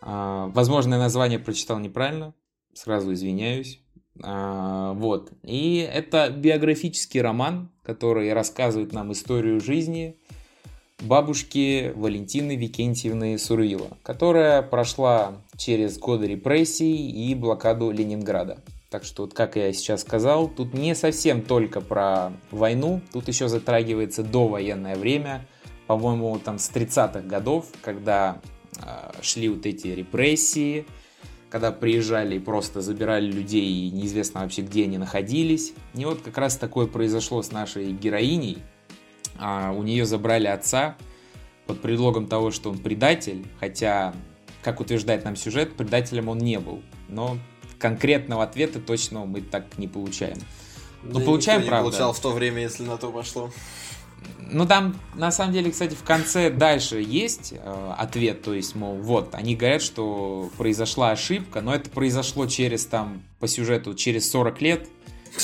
А, возможно, название прочитал неправильно, сразу извиняюсь. А, вот. И это биографический роман, который рассказывает нам историю жизни бабушки Валентины Викентьевны Сурвила, которая прошла через годы репрессий и блокаду Ленинграда. Так что, вот как я сейчас сказал, тут не совсем только про войну, тут еще затрагивается довоенное время, по-моему, там с 30-х годов, когда э, шли вот эти репрессии, когда приезжали и просто забирали людей, и неизвестно вообще, где они находились. И вот как раз такое произошло с нашей героиней, а у нее забрали отца под предлогом того, что он предатель, хотя, как утверждает нам сюжет, предателем он не был. Но конкретного ответа точно мы так не получаем. Но да получаем, не правда. получал в то время, если на то пошло. Ну там, на самом деле, кстати, в конце дальше есть э, ответ, то есть, мол, вот, они говорят, что произошла ошибка, но это произошло через, там, по сюжету, через 40 лет,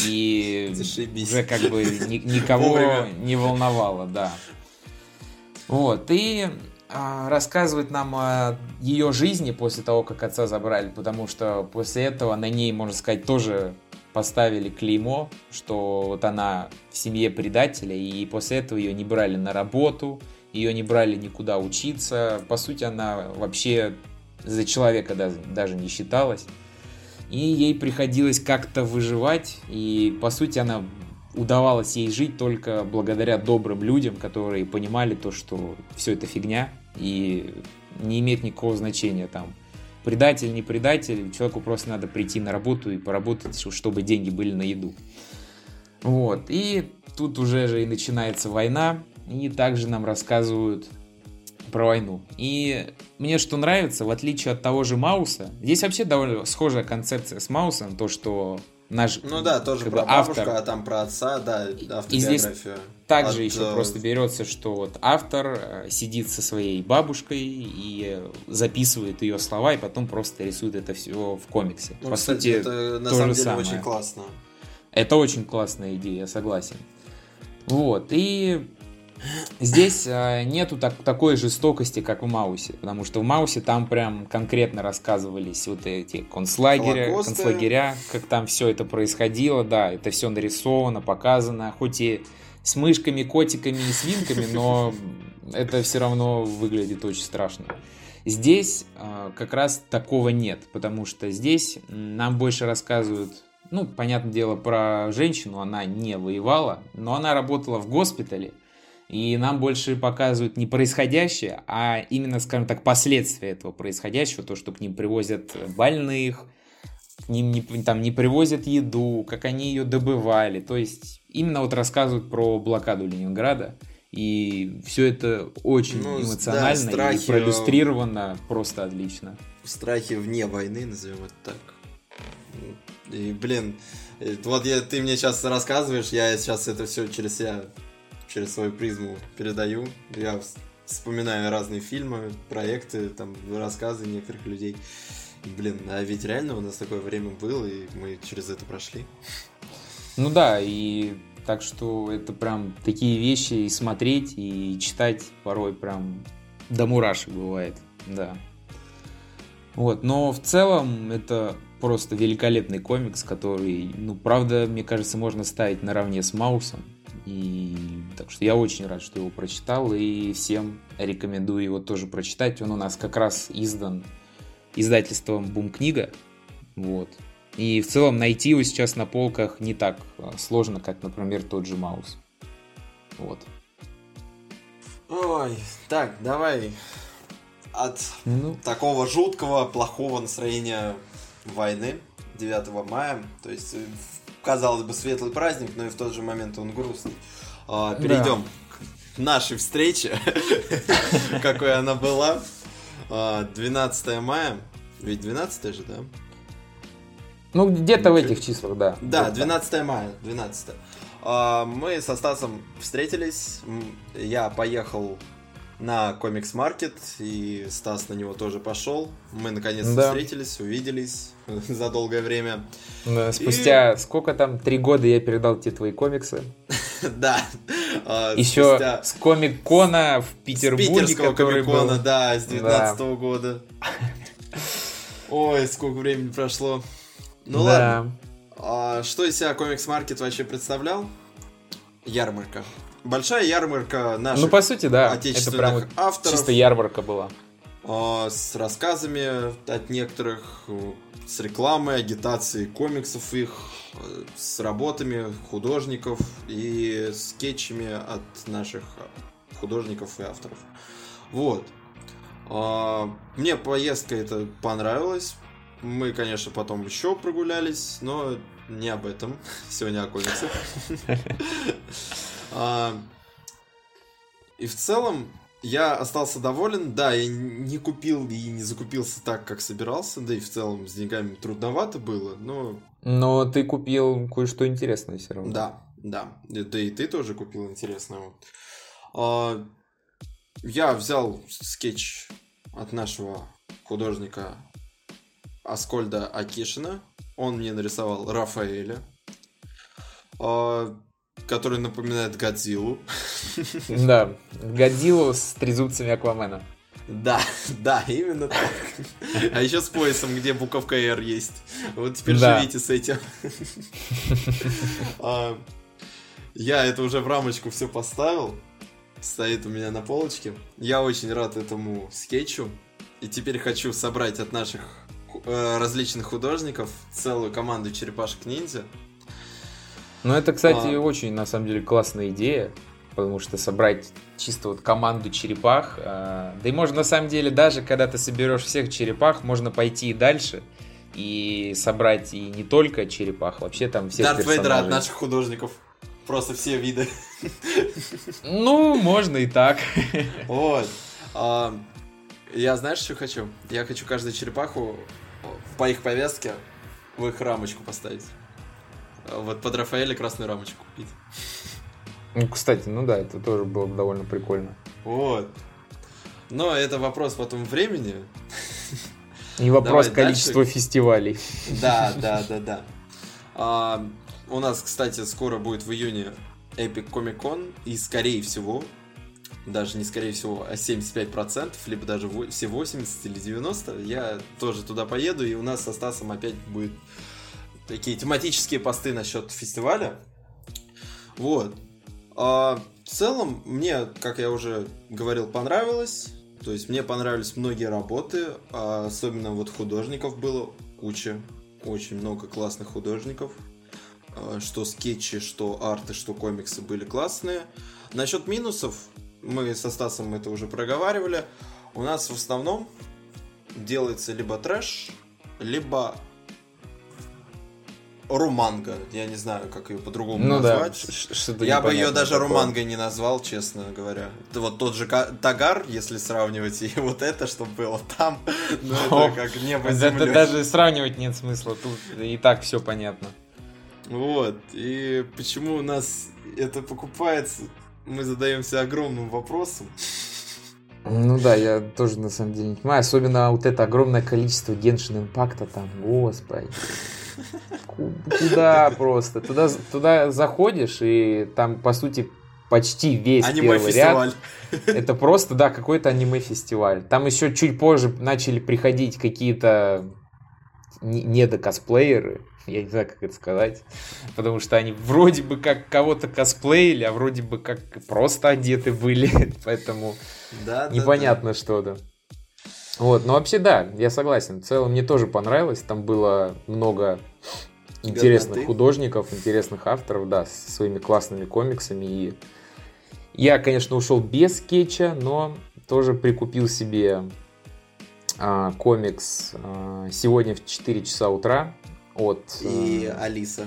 и *laughs* уже как бы ни, никого не волновало, да. Вот, и а, рассказывает нам о ее жизни после того, как отца забрали, потому что после этого на ней, можно сказать, тоже поставили клеймо, что вот она в семье предателя, и после этого ее не брали на работу, ее не брали никуда учиться. По сути, она вообще за человека даже не считалась. и ей приходилось как-то выживать, и по сути она удавалось ей жить только благодаря добрым людям, которые понимали то, что все это фигня, и не имеет никакого значения там. Предатель, не предатель, человеку просто надо прийти на работу и поработать, чтобы деньги были на еду. Вот, и тут уже же и начинается война, и также нам рассказывают про войну. И мне что нравится, в отличие от того же Мауса, здесь вообще довольно схожая концепция с Маусом, то, что наш Ну да, тоже про бабушку, автор, а там про отца, да, автобиографию. И здесь также от, еще э... просто берется, что вот автор э, сидит со своей бабушкой и записывает ее слова, и потом просто рисует это все в комиксе. Ну, По кстати, сути, это на самом деле самое. очень классно. Это очень классная идея, я согласен. Вот, и Здесь э, нету так, такой жестокости, как в Маусе, потому что в Маусе там прям конкретно рассказывались вот эти концлагеря, концлагеря, как там все это происходило, да, это все нарисовано, показано, хоть и с мышками, котиками и свинками, но это все равно выглядит очень страшно. Здесь э, как раз такого нет, потому что здесь нам больше рассказывают, ну, понятное дело, про женщину, она не воевала, но она работала в госпитале, и нам больше показывают не происходящее, а именно, скажем так, последствия этого происходящего, то, что к ним привозят больных, к ним не, там, не привозят еду, как они ее добывали. То есть именно вот рассказывают про блокаду Ленинграда. И все это очень ну, эмоционально да, страхи, и проиллюстрировано просто отлично. Страхи вне войны, назовем это так. И, блин, вот я, ты мне сейчас рассказываешь, я сейчас это все через себя через свою призму передаю. Я вспоминаю разные фильмы, проекты, там, рассказы некоторых людей. Блин, а ведь реально у нас такое время было, и мы через это прошли. Ну да, и так что это прям такие вещи и смотреть, и читать порой прям до мурашек бывает, да. Вот, но в целом это просто великолепный комикс, который, ну, правда, мне кажется, можно ставить наравне с Маусом. И так что я очень рад, что его прочитал, и всем рекомендую его тоже прочитать. Он у нас как раз издан издательством Бум книга. Вот. И в целом найти его сейчас на полках не так а, сложно, как, например, тот же Маус. Вот. Ой, так, давай от ну. такого жуткого, плохого настроения войны 9 мая, то есть э, казалось бы, светлый праздник, но и в тот же момент он грустный. А, перейдем да. к нашей встрече, *laughs* какой она была. 12 а, мая. Ведь 12 же, да? Ну, где-то в этих числах, да. Да, 12 мая, 12. А, мы со Стасом встретились. Я поехал на комикс маркет, и Стас на него тоже пошел. Мы наконец-то да. встретились, увиделись *laughs* за долгое время. Да, спустя и... сколько там, три года я передал тебе твои комиксы. *laughs* Да. А, Еще с комик-кона в Петербурге, который был. да, с 19 года. Ой, сколько времени прошло. Ну ладно. А что из себя комикс-маркет вообще представлял? Ярмарка большая ярмарка наших Ну, по сути, да. Это прям авторов. Чисто ярмарка была. А, с рассказами от некоторых, с рекламой, агитацией комиксов их, с работами художников и скетчами от наших художников и авторов. Вот. А, мне поездка это понравилась. Мы, конечно, потом еще прогулялись, но не об этом. *laughs* Сегодня о комиксах. *laughs* А, и в целом я остался доволен. Да, я не купил и не закупился так, как собирался. Да и в целом с деньгами трудновато было, но... Но ты купил кое-что интересное все равно. Да, да. Да и ты тоже купил интересное. А, я взял скетч от нашего художника Аскольда Акишина. Он мне нарисовал Рафаэля. Который напоминает Годзиллу. Да, Годзиллу с трезубцами Аквамена. Да, да, именно так. А еще с поясом, где буковка R есть. Вот теперь да. живите с этим. А, я это уже в рамочку все поставил. Стоит у меня на полочке. Я очень рад этому скетчу. И теперь хочу собрать от наших э, различных художников, целую команду черепашек-ниндзя. Ну, это, кстати, а... очень, на самом деле, классная идея, потому что собрать чисто вот команду черепах, э, да и можно, на самом деле, даже когда ты соберешь всех черепах, можно пойти и дальше, и собрать и не только черепах, вообще там всех Дарт персонажей. Вейдера от наших художников. Просто все виды. Ну, можно и так. Вот. А, я знаешь, что хочу? Я хочу каждую черепаху по их повестке в их рамочку поставить. Вот под Рафаэля красную рамочку купить. Ну, кстати, ну да, это тоже было бы довольно прикольно. Вот. Но это вопрос потом времени. И вопрос Давай количества дальше. фестивалей. Да, да, да, да. А, у нас, кстати, скоро будет в июне Epic Comic Con, и скорее всего, даже не скорее всего, а 75%, либо даже все 80 или 90, я тоже туда поеду, и у нас со Стасом опять будет такие тематические посты насчет фестиваля. Вот. А в целом, мне, как я уже говорил, понравилось. То есть мне понравились многие работы, а особенно вот художников было куча, очень много классных художников. А, что скетчи, что арты, что комиксы были классные. Насчет минусов, мы со Стасом это уже проговаривали. У нас в основном делается либо трэш, либо Руманга. Я не знаю, как ее по-другому ну, назвать. Да, Я бы ее даже такое. Руманга не назвал, честно говоря. Вот тот же Тагар, если сравнивать, и вот это, что было там, *laughs* ну это как небо Это даже сравнивать нет смысла, тут и так все понятно. Вот, и почему у нас это покупается, мы задаемся огромным вопросом. Ну да, я тоже на самом деле не понимаю. Особенно вот это огромное количество геншин импакта там, господи. Куда просто? Туда, туда заходишь, и там, по сути, почти весь первый ряд. Это просто, да, какой-то аниме-фестиваль. Там еще чуть позже начали приходить какие-то недокосплееры, я не знаю, как это сказать, потому что они вроде бы как кого-то косплеили, а вроде бы как просто одеты были, *laughs* поэтому да, непонятно да, да. что-то. Вот, но вообще да, я согласен. В целом мне тоже понравилось. Там было много интересных Годноты. художников, интересных авторов, да, со своими классными комиксами. И я, конечно, ушел без скетча, но тоже прикупил себе а, комикс а, сегодня в 4 часа утра от... И а, Алиса.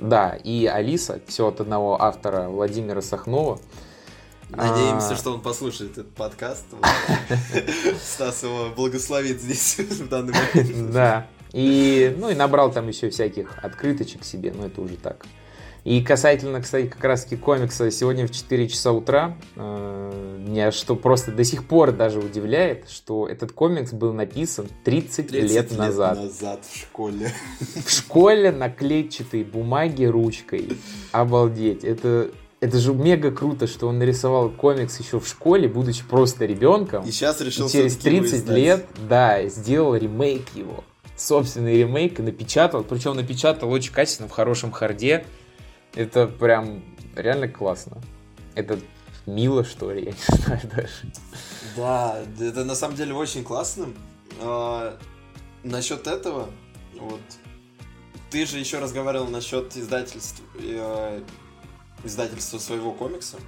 Да, и Алиса, все от одного автора Владимира Сахнова. Надеемся, а... что он послушает этот подкаст. *laughs* Стас его благословит здесь *laughs* в данный момент. Да. И, ну, и набрал там еще всяких открыточек себе, но это уже так. И касательно, кстати, как раз таки комикса сегодня в 4 часа утра, э, меня что просто до сих пор даже удивляет, что этот комикс был написан 30, 30 лет, лет назад. назад в школе. В школе на клетчатой бумаге ручкой. Обалдеть. Это это же мега круто, что он нарисовал комикс еще в школе, будучи просто ребенком. И сейчас решил и через 30 лет, да, сделал ремейк его. Собственный ремейк и напечатал. Причем напечатал очень качественно, в хорошем харде. Это прям реально классно. Это мило, что ли, *laughs* я не знаю даже. Да, это на самом деле очень классно. А, насчет этого, вот, ты же еще разговаривал насчет издательств э, издательства своего комикса.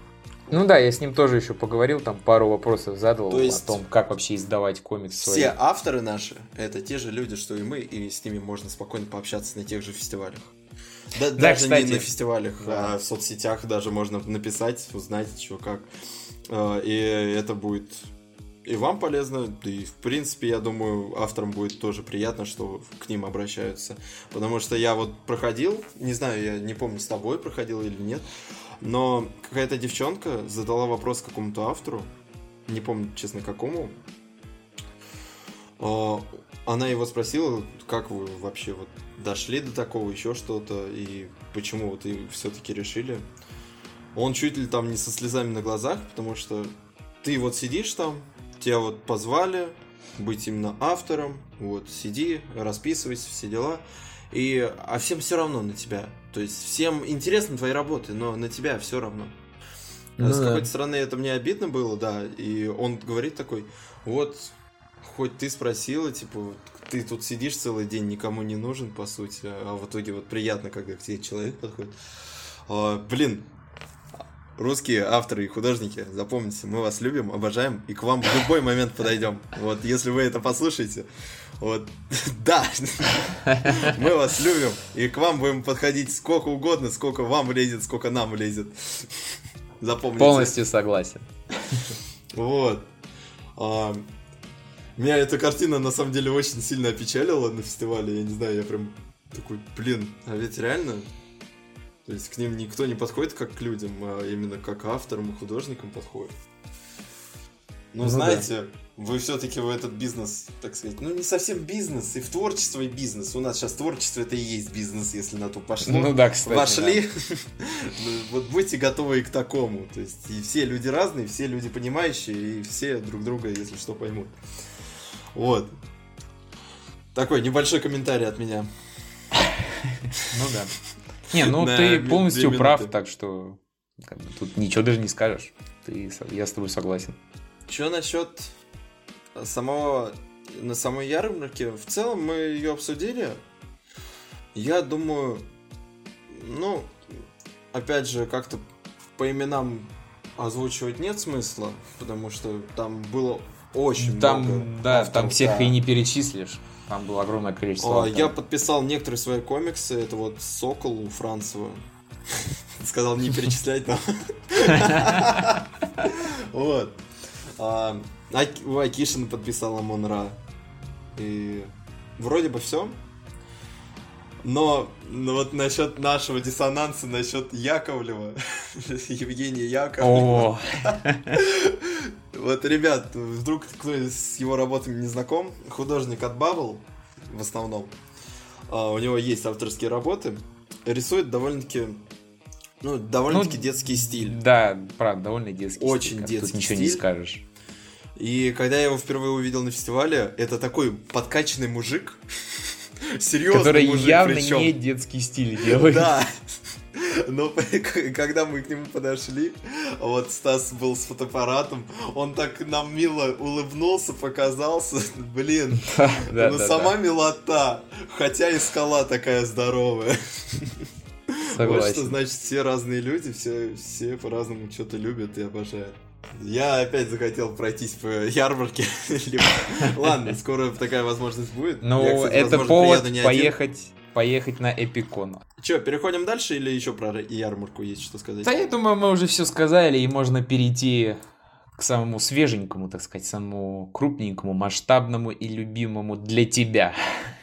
Ну да, я с ним тоже еще поговорил, там пару вопросов задал То есть о том, как вообще издавать комикс. Все авторы наши, это те же люди, что и мы, и с ними можно спокойно пообщаться на тех же фестивалях. Да, да даже кстати, не на фестивалях, да. а в соцсетях даже можно написать, узнать, что как. А, и это будет и вам полезно, и в принципе, я думаю, авторам будет тоже приятно, что к ним обращаются. Потому что я вот проходил, не знаю, я не помню, с тобой проходил или нет, но какая-то девчонка задала вопрос какому-то автору, не помню, честно, какому. А, она его спросила, как вы вообще вот дошли до такого, еще что-то, и почему вот и все-таки решили. Он чуть ли там не со слезами на глазах, потому что ты вот сидишь там, тебя вот позвали быть именно автором, вот, сиди, расписывайся, все дела, и, а всем все равно на тебя. То есть всем интересны твои работы, но на тебя все равно. Ну, С да. какой-то стороны это мне обидно было, да, и он говорит такой, вот, хоть ты спросила, типа, ты тут сидишь целый день, никому не нужен, по сути, а в итоге вот приятно, когда к тебе человек подходит. А, блин, русские авторы и художники, запомните, мы вас любим, обожаем, и к вам в любой момент подойдем. Вот, если вы это послушаете, вот, *laughs* да, *laughs* мы вас любим, и к вам будем подходить сколько угодно, сколько вам влезет, сколько нам влезет. *laughs* Запомните. Полностью согласен. Вот. А, меня эта картина на самом деле очень сильно опечалила на фестивале. Я не знаю, я прям такой, блин, а ведь реально то есть к ним никто не подходит как к людям, а именно как авторам и художникам подходит. Но ну, знаете, да. вы все-таки в этот бизнес, так сказать, ну не совсем бизнес, и в творчество и бизнес. У нас сейчас творчество это и есть бизнес, если на то пошло. Ну да, кстати. Вошли. *laughs* Ну, вот будьте готовы и к такому. То есть и все люди разные, все люди понимающие, и все друг друга, если что, поймут. Вот. Такой небольшой комментарий от меня. *laughs* Ну да. Не, ну ты полностью прав, так что тут ничего даже не скажешь. Ты, я с тобой согласен. Что насчет самого на самой ярмарке? В целом мы ее обсудили. Я думаю, ну, опять же, как-то по именам озвучивать нет смысла, потому что там было очень там, много. Да, авторов, там всех да. и не перечислишь. Там было огромное количество. А, я подписал некоторые свои комиксы. Это вот Сокол у Францева. *laughs* Сказал не перечислять, но... *laughs* Вот. А, у Акишина подписала Монра. И вроде бы все. Но ну вот насчет нашего диссонанса, насчет Яковлева, *laughs* Евгения Яковлева. Вот, ребят, вдруг кто с его работами не знаком, художник от Bubble, в основном, а, у него есть авторские работы, рисует довольно-таки ну, довольно-таки ну, детский стиль. Да, правда, довольно детский Очень стиль. детский Тут ничего стиль. не скажешь. И когда я его впервые увидел на фестивале, это такой подкачанный мужик, *laughs* серьезный Который мужик, явно причем. не детский стиль делает. Да, *laughs* но *laughs* когда мы к нему подошли, вот Стас был с фотоаппаратом, он так нам мило улыбнулся, показался, блин, ну сама милота, хотя и скала такая здоровая. Согласен. Вот что значит все разные люди, все, все по-разному что-то любят и обожают. Я опять захотел пройтись по ярмарке. *laughs* Ладно, скоро такая возможность будет. Ну, это повод поехать поехать на Эпикон. Че, переходим дальше или еще про ярмарку есть что сказать? Да я думаю, мы уже все сказали, и можно перейти к самому свеженькому, так сказать, самому крупненькому, масштабному и любимому для тебя.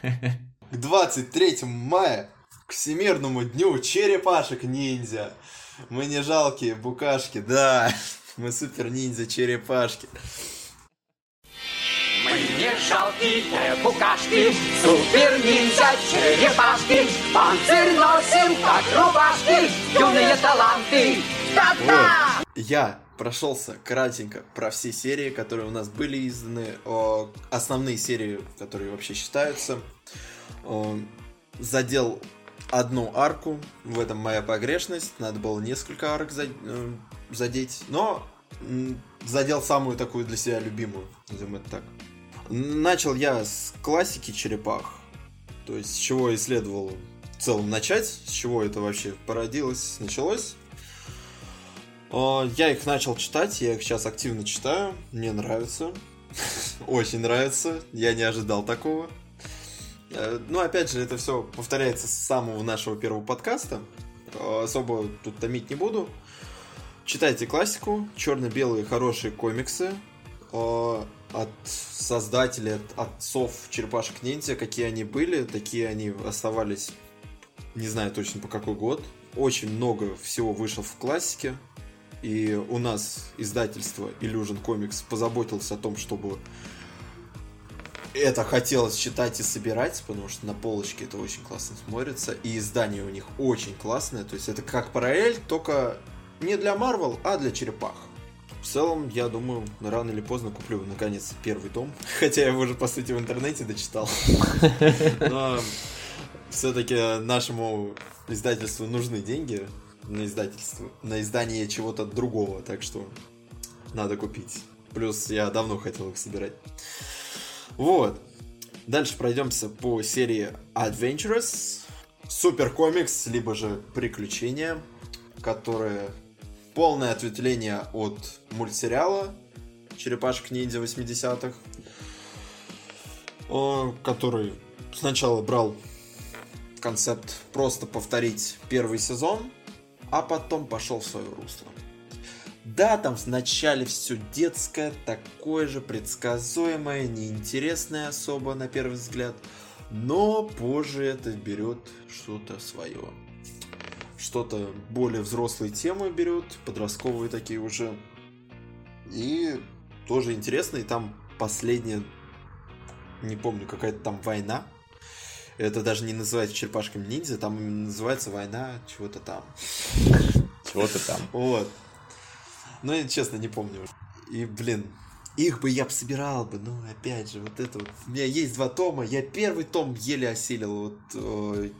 К 23 мая, к Всемирному дню черепашек-ниндзя. Мы не жалкие букашки, да. *laughs* Мы супер жалкие букашки, супер ниндзя черепашки, панцирь носим как рубашки, юные таланты. Да-да! Я прошелся кратенько про все серии, которые у нас были изданы, основные серии, которые вообще считаются. Задел одну арку, в этом моя погрешность, надо было несколько арок э, задеть, но задел самую такую для себя любимую, назовем это так. Начал я с классики черепах, то есть с чего я следовал в целом начать, с чего это вообще породилось, началось. А, я их начал читать, я их сейчас активно читаю, мне нравится, *laughs* очень нравится, я не ожидал такого. Э, ну, опять же, это все повторяется с самого нашего первого подкаста, особо тут томить не буду. Читайте классику, черно-белые хорошие комиксы. Э, от создателей, от отцов черепашек ниндзя, какие они были, такие они оставались, не знаю точно по какой год. Очень много всего вышло в классике, и у нас издательство Illusion Comics позаботилось о том, чтобы это хотелось читать и собирать, потому что на полочке это очень классно смотрится, и издание у них очень классное, то есть это как параллель, только не для Marvel, а для черепах. В целом, я думаю, рано или поздно куплю, наконец, первый том. *laughs* Хотя я его уже, по сути, в интернете дочитал. *laughs* Но все-таки нашему издательству нужны деньги на издательство, на издание чего-то другого, так что надо купить. Плюс я давно хотел их собирать. Вот. Дальше пройдемся по серии Adventurous. Супер комикс, либо же приключения, которые полное ответвление от мультсериала Черепашек ниндзя 80-х, который сначала брал концепт просто повторить первый сезон, а потом пошел в свое русло. Да, там вначале все детское, такое же предсказуемое, неинтересное особо на первый взгляд, но позже это берет что-то свое. Что-то более взрослые темы берет, подростковые такие уже. И тоже интересно, и там последняя, не помню, какая-то там война. Это даже не называется черепашками ниндзя, там именно называется война чего-то там. Чего-то там. Вот. Но я честно не помню. И, блин, их бы я бы собирал бы, но опять же, вот это вот. У меня есть два тома, я первый том еле осилил, вот э,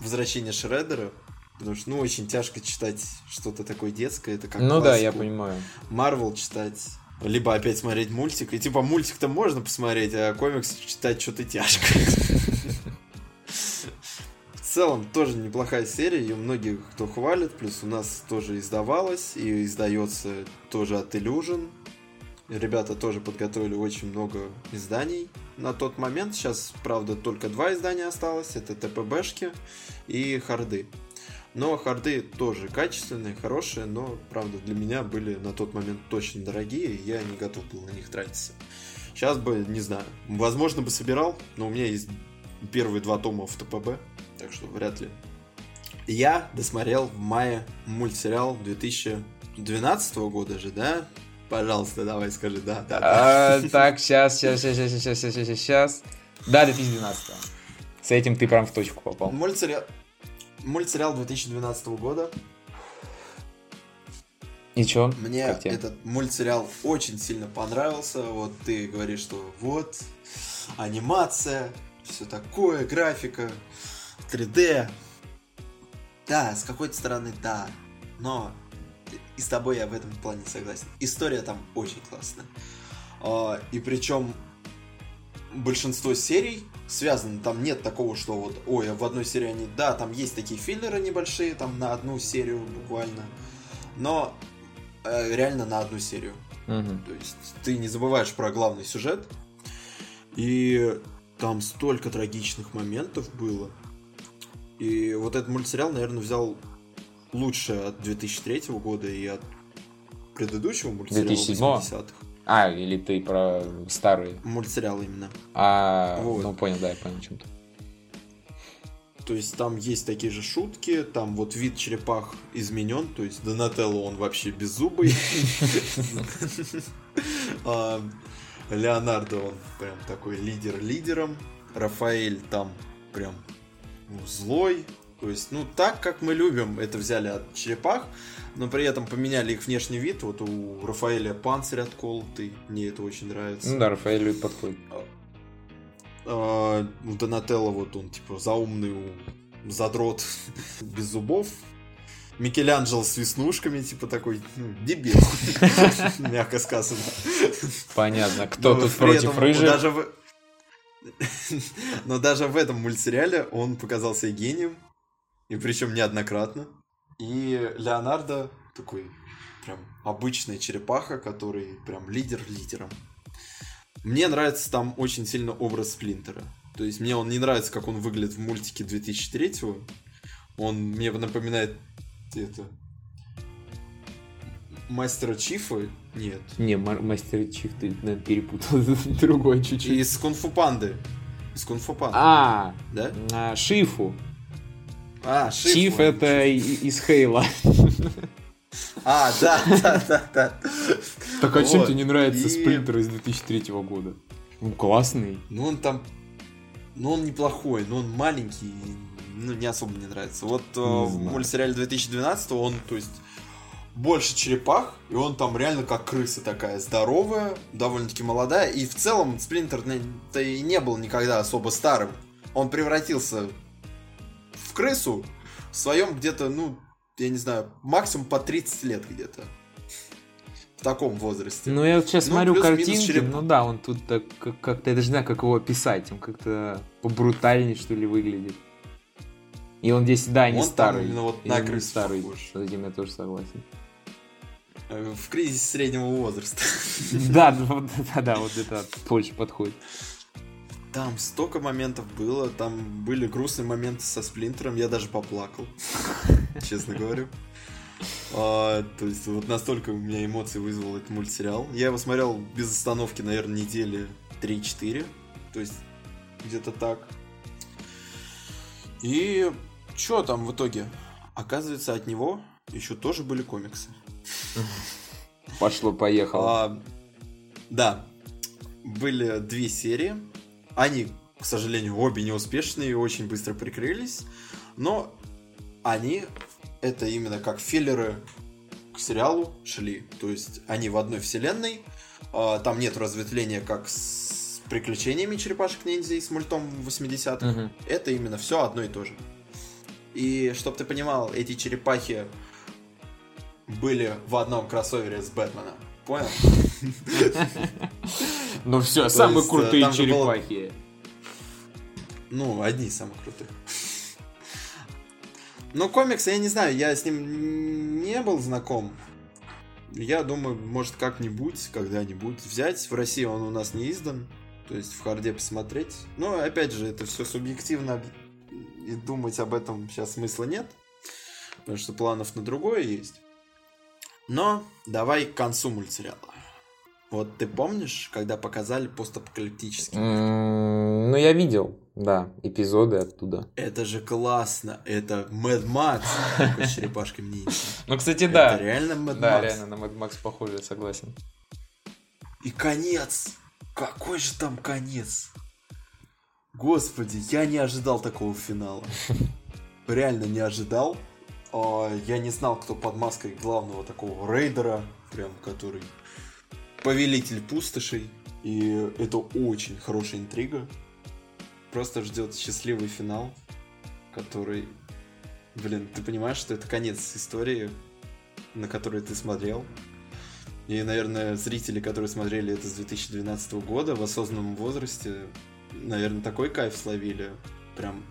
Возвращение Шреддера. Потому что, ну, очень тяжко читать что-то такое детское. Это как Ну да, я понимаю. Марвел читать. Либо опять смотреть мультик. И типа мультик-то можно посмотреть, а комикс читать что-то тяжко. В целом, тоже неплохая серия, ее многие кто хвалит, плюс у нас тоже издавалась и издается тоже от Illusion. Ребята тоже подготовили очень много изданий на тот момент. Сейчас, правда, только два издания осталось. Это ТПБшки и Харды. Но харды тоже качественные, хорошие, но, правда, для меня были на тот момент точно дорогие, и я не готов был на них тратиться. Сейчас бы, не знаю, возможно бы собирал, но у меня есть первые два тома в ТПБ, так что вряд ли. Я досмотрел в мае мультсериал 2012 года же, да? Пожалуйста, давай скажи, да, да. да. А, так, сейчас, сейчас, сейчас, сейчас, сейчас, сейчас, сейчас. Да, 2012. С этим ты прям в точку попал. Мультсериал, мультсериал 2012 года. И чё? Мне этот мультсериал очень сильно понравился. Вот ты говоришь, что вот, анимация, все такое, графика, 3D. Да, с какой-то стороны, да. Но и с тобой я в этом плане согласен. История там очень классная. А, и причем большинство серий связано, там нет такого, что вот, ой, в одной серии они, да, там есть такие филлеры небольшие, там на одну серию буквально, но э, реально на одну серию. Угу. То есть ты не забываешь про главный сюжет, и там столько трагичных моментов было. И вот этот мультсериал, наверное, взял лучшее от 2003 года и от предыдущего мультсериала 80-х. А, или ты про старые? Мультсериал именно. А, вот. ну понял, да, я понял, чем то То есть там есть такие же шутки, там вот вид черепах изменен, то есть Донателло он вообще беззубый. *laughs* А, Леонардо он прям такой лидер лидером. Рафаэль там прям ну, злой, то есть, ну, так, как мы любим, это взяли от черепах, но при этом поменяли их внешний вид. Вот у Рафаэля панцирь отколотый, мне это очень нравится. Ну да, Рафаэлю подходит. А, у Донателло вот он, типа, заумный задрот *laughs* без зубов. Микеланджело с веснушками, типа такой, ну, дебил, *laughs* мягко сказано. Понятно, кто тут против рыжих? *laughs* Но даже в этом мультсериале он показался гением, и причем неоднократно. И Леонардо такой прям обычная черепаха, который прям лидер лидером. Мне нравится там очень сильно образ Сплинтера. То есть мне он не нравится, как он выглядит в мультике 2003-го. Он мне напоминает это... Мастера Чифа? Нет. Не, Мастера Чиф ты наверное, перепутал. *laughs* Другой чуть-чуть. Из Кунфу Панды. Из Кунфу Панды. А, да? А, Шифу. А, Шифу. Чиф это из Хейла. А, да, да, да, да. Так а чем тебе не нравится Сплинтер из 2003 года? Ну, классный. Ну, он там... Ну, он неплохой, но он маленький, ну, не особо мне нравится. Вот э, в мультсериале 2012 он, то есть, больше черепах, и он там реально как крыса такая здоровая, довольно-таки молодая, и в целом Сплинтер-то и не был никогда особо старым. Он превратился крысу в своем где-то, ну, я не знаю, максимум по 30 лет где-то. в таком возрасте. Ну, я вот сейчас ну, смотрю картинки, череп... ну да, он тут так как-то, я даже не знаю, как его описать, он как-то побрутальнее, что ли, выглядит. И он здесь, да, не он старый. Именно вот на не старый, похож. с этим я тоже согласен. Э, в кризис среднего возраста. *laughs* Да, да, да, вот это больше подходит. Там столько моментов было, там были грустные моменты со Сплинтером, я даже поплакал, *laughs* честно говорю. А, то есть вот настолько у меня эмоции вызвал этот мультсериал. Я его смотрел без остановки, наверное, недели 3-4, то есть где-то так. И что там в итоге? Оказывается, от него еще тоже были комиксы. Пошло-поехало. А, да, были две серии. Они, к сожалению, обе неуспешные и очень быстро прикрылись. Но они, это именно как филлеры к сериалу шли. То есть они в одной вселенной. А, там нет разветвления, как с приключениями черепашек-ниндзя и с мультом 80-х. Угу. Это именно все одно и то же. И чтобы ты понимал, эти черепахи были в одном кроссовере с Бэтменом. Понял? *laughs* Ну все, самые э, крутые черепахи. Ну, одни из самых крутых. Ну, комикс, я не знаю, я с ним не был знаком. Я думаю, может как-нибудь, когда-нибудь взять. В России он у нас не издан. То есть в харде посмотреть. Но опять же, это все субъективно. И думать об этом сейчас смысла нет. Потому что планов на другое есть. Но давай к концу мультсериала. Вот ты помнишь, когда показали постапокалиптический? Mm, ну, я видел, да, эпизоды оттуда. Это же классно. Это Мэд Макс с черепашками ниндзя. Ну, кстати, да. Это реально Мэд Да, реально на Мэд Макс похоже, согласен. И конец. Какой же там конец? Господи, я не ожидал такого финала. Реально не ожидал. А, я не знал, кто под маской главного такого рейдера, прям который повелитель пустошей. И это очень хорошая интрига. Просто ждет счастливый финал, который... Блин, ты понимаешь, что это конец истории, на которую ты смотрел. И, наверное, зрители, которые смотрели это с 2012 года в осознанном возрасте, наверное, такой кайф словили. Прям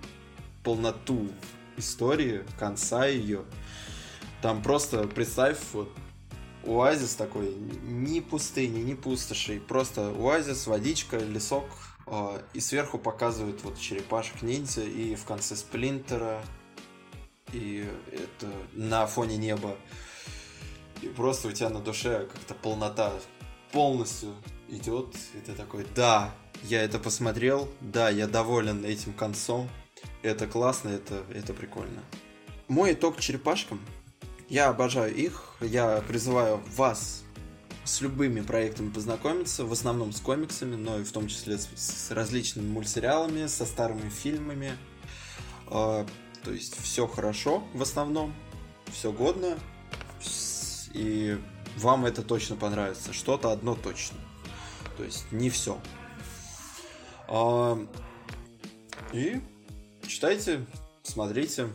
полноту истории, конца ее. Там просто, представь, вот оазис такой, ни пустыни, ни пустоши, просто оазис, водичка, лесок, э, и сверху показывают вот черепашек ниндзя, и в конце сплинтера, и это на фоне неба. И просто у тебя на душе как-то полнота полностью идет, и ты такой, да, я это посмотрел, да, я доволен этим концом, это классно, это, это прикольно. Мой итог черепашкам. Я обожаю их. Я призываю вас с любыми проектами познакомиться, в основном с комиксами, но и в том числе с, с различными мультсериалами, со старыми фильмами. Э, то есть все хорошо в основном, все годно, и вам это точно понравится. Что-то одно точно. То есть не все. Э, и читайте, смотрите